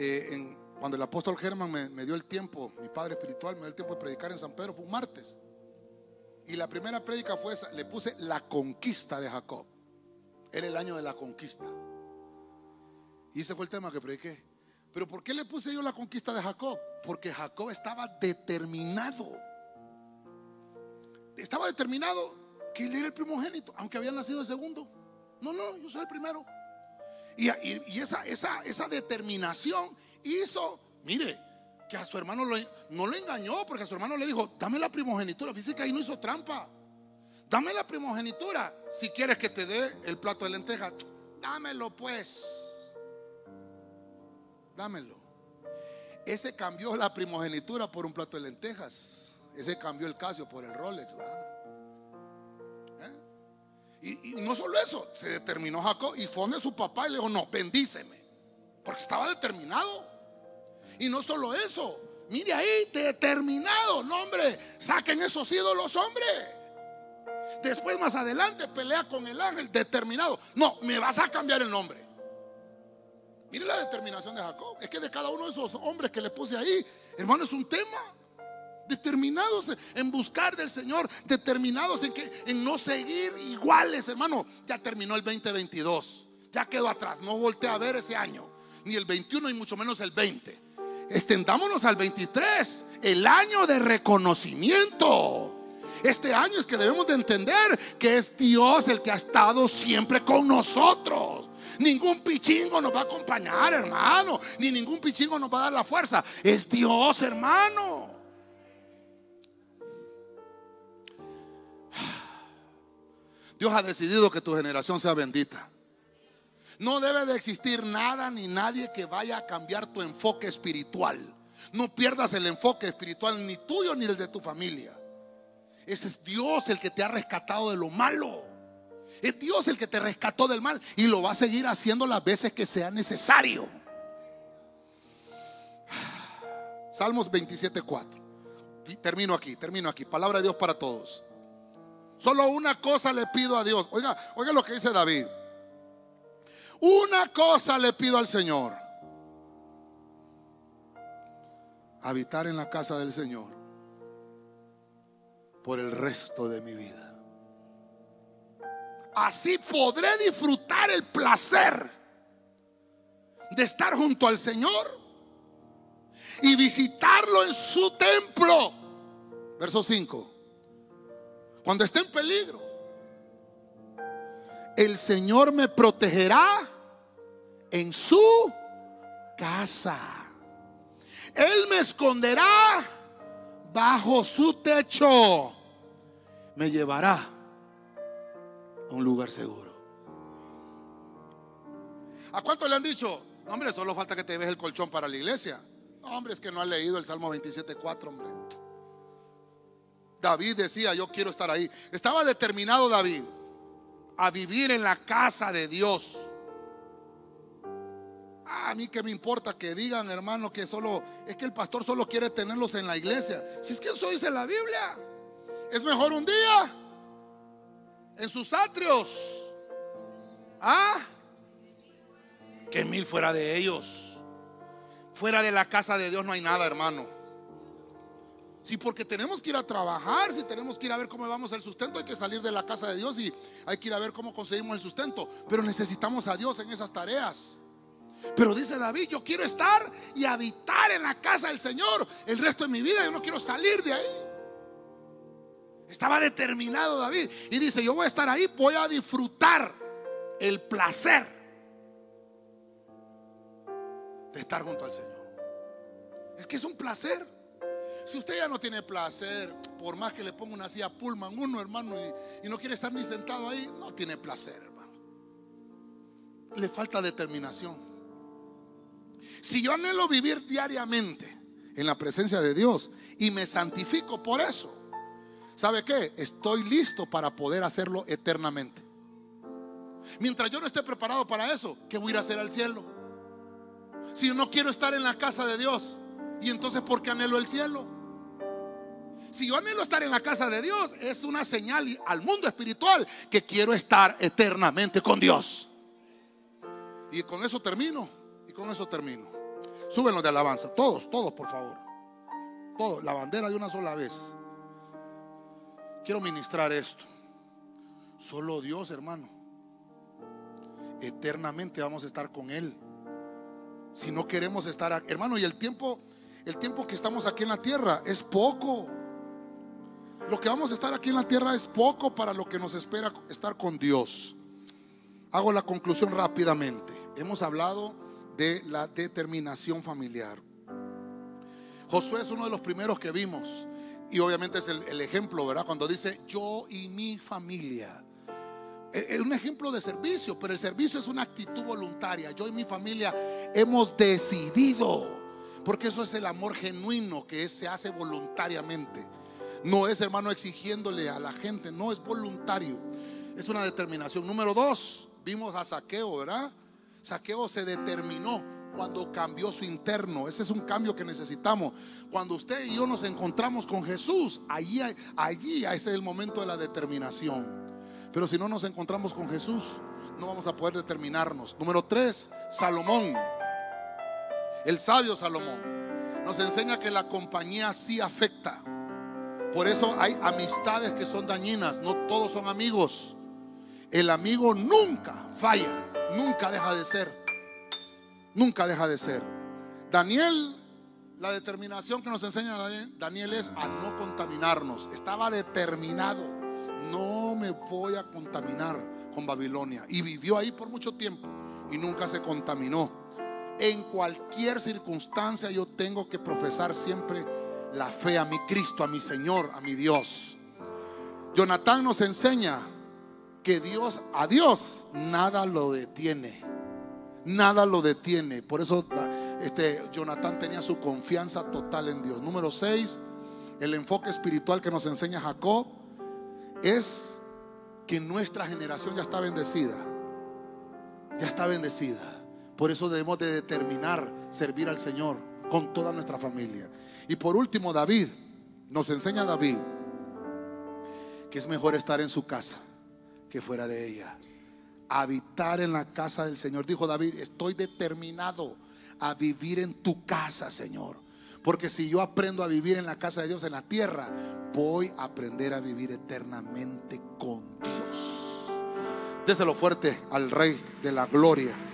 eh, cuando el apóstol Germán me, dio el tiempo, mi padre espiritual me dio el tiempo de predicar en San Pedro, fue un martes. Y la primera prédica fue esa, le puse la conquista de Jacob. Era el año de la conquista. Y ese fue el tema que prediqué. Pero ¿por qué le puse yo la conquista de Jacob? Porque Jacob estaba determinado. Estaba determinado que él era el primogénito, aunque había nacido el segundo. No, no, yo soy el primero. Y, esa, esa, esa determinación hizo, mire, que a su hermano no lo engañó, porque a su hermano le dijo, dame la primogenitura. Fíjese que ahí no hizo trampa. Dame la primogenitura. Si quieres que te dé el plato de lentejas, dámelo pues. Dámelo. Ese cambió la primogenitura por un plato de lentejas. Ese cambió el Casio por el Rolex. ¿Eh? Y, no solo eso, se determinó Jacob y fue donde su papá y le dijo, no, bendíceme. Porque estaba determinado. Y no solo eso, mire ahí, determinado. No, hombre, saquen esos ídolos, hombre. Después, más adelante, pelea con el ángel, determinado. No, me vas a cambiar el nombre. Mire la determinación de Jacob. Es que de cada uno de esos hombres que le puse ahí, hermano, es un tema. Determinados en buscar del Señor, determinados en, que, en no seguir iguales, hermano. Ya terminó el 2022, ya quedó atrás. No volteé a ver ese año, ni el 21 y mucho menos el 20 extendámonos al 23, el año de reconocimiento. Este año es que debemos de entender que es Dios el que ha estado siempre con nosotros. Ningún pichingo nos va a acompañar, hermano. Ni ningún pichingo nos va a dar la fuerza. Es Dios, hermano. Dios ha decidido que tu generación sea bendita. No debe de existir nada ni nadie que vaya a cambiar tu enfoque espiritual. No pierdas el enfoque espiritual ni tuyo ni el de tu familia. Ese es Dios el que te ha rescatado de lo malo. Es Dios el que te rescató del mal y lo va a seguir haciendo las veces que sea necesario. Salmos 27.4. Termino aquí, termino aquí. Palabra de Dios para todos. Solo una cosa le pido a Dios. Oiga, oiga lo que dice David. Una cosa le pido al Señor. Habitar en la casa del Señor por el resto de mi vida. Así podré disfrutar el placer de estar junto al Señor y visitarlo en su templo. Verso 5. Cuando esté en peligro el Señor me protegerá en su casa. Él me esconderá bajo su techo. Me llevará a un lugar seguro. ¿A cuánto le han dicho? hombre, solo falta que te veas el colchón para la iglesia. hombre, es que no ha leído el Salmo 27.4, hombre. David decía, yo quiero estar ahí. Estaba determinado David a vivir en la casa de Dios. a mí que me importa que digan, hermano, que solo es que el pastor solo quiere tenerlos en la iglesia. Si es que eso dice la Biblia, es mejor un día en sus atrios. Ah, que mil fuera de ellos. Fuera de la casa de Dios no hay nada, hermano. Si porque tenemos que ir a trabajar, si tenemos que ir a ver cómo vamos el sustento, hay que salir de la casa de Dios y hay que ir a ver cómo conseguimos el sustento. Pero necesitamos a Dios en esas tareas. Pero dice David, yo quiero estar y habitar en la casa del Señor el resto de mi vida. Yo no quiero salir de ahí. Estaba determinado David. Y dice, yo voy a estar ahí, voy a disfrutar el placer de estar junto al Señor. Es que es un placer. Si usted ya no tiene placer, por más que le ponga una silla Pullman uno, hermano, y, no quiere estar ni sentado ahí, no tiene placer, hermano. Le falta determinación. Si yo anhelo vivir diariamente en la presencia de Dios y me santifico por eso, ¿sabe qué? Estoy listo para poder hacerlo eternamente. Mientras yo no esté preparado para eso, ¿qué voy a ir a hacer al cielo? Si no quiero estar en la casa de Dios, ¿y entonces por qué anhelo el cielo? Si yo anhelo estar en la casa de Dios, es una señal al mundo espiritual que quiero estar eternamente con Dios. Y con eso termino. Y con eso termino. Súbenlos de alabanza. Todos, todos, por favor. Todos. La bandera de una sola vez. Quiero ministrar esto. Solo Dios, hermano. Eternamente vamos a estar con Él. Si no queremos estar, hermano, y el tiempo, el tiempo que estamos aquí en la tierra es poco. Lo que vamos a estar aquí en la tierra es poco para lo que nos espera estar con Dios. Hago la conclusión rápidamente. Hemos hablado de la determinación familiar. Josué es uno de los primeros que vimos y obviamente es el, ejemplo, ¿verdad? Cuando dice yo y mi familia. E, es un ejemplo de servicio, pero el servicio es una actitud voluntaria. Yo y mi familia hemos decidido, porque eso es el amor genuino que se hace voluntariamente. No es, hermano, exigiéndole a la gente, no es voluntario. Es una determinación. Número dos, vimos a Saqueo, ¿verdad? Saqueo se determinó cuando cambió su interno. Ese es un cambio que necesitamos. Cuando usted y yo nos encontramos con Jesús, allí, allí ese es el momento de la determinación. Pero si no nos encontramos con Jesús, no vamos a poder determinarnos. Número tres, Salomón. El sabio Salomón nos enseña que la compañía sí afecta. Por eso hay amistades que son dañinas, no todos son amigos. El amigo nunca falla, nunca deja de ser. Nunca deja de ser. Daniel, la determinación que nos enseña Daniel es a no contaminarnos. Estaba determinado, no me voy a contaminar con Babilonia. Y vivió ahí por mucho tiempo y nunca se contaminó. En cualquier circunstancia yo tengo que profesar siempre la fe a mi Cristo, a mi Señor, a mi Dios. Jonatán nos enseña que Dios, a Dios, nada lo detiene. Nada lo detiene. Por eso este, Jonatán tenía su confianza total en Dios. Número 6, el enfoque espiritual que nos enseña Jacob es que nuestra generación ya está bendecida. Ya está bendecida. Por eso debemos de determinar servir al Señor con toda nuestra familia. Y por último, David, nos enseña David que es mejor estar en su casa que fuera de ella. Habitar en la casa del Señor. Dijo David, estoy determinado a vivir en tu casa, Señor. Porque si yo aprendo a vivir en la casa de Dios en la tierra, voy a aprender a vivir eternamente con Dios. Déselo fuerte al Rey de la Gloria.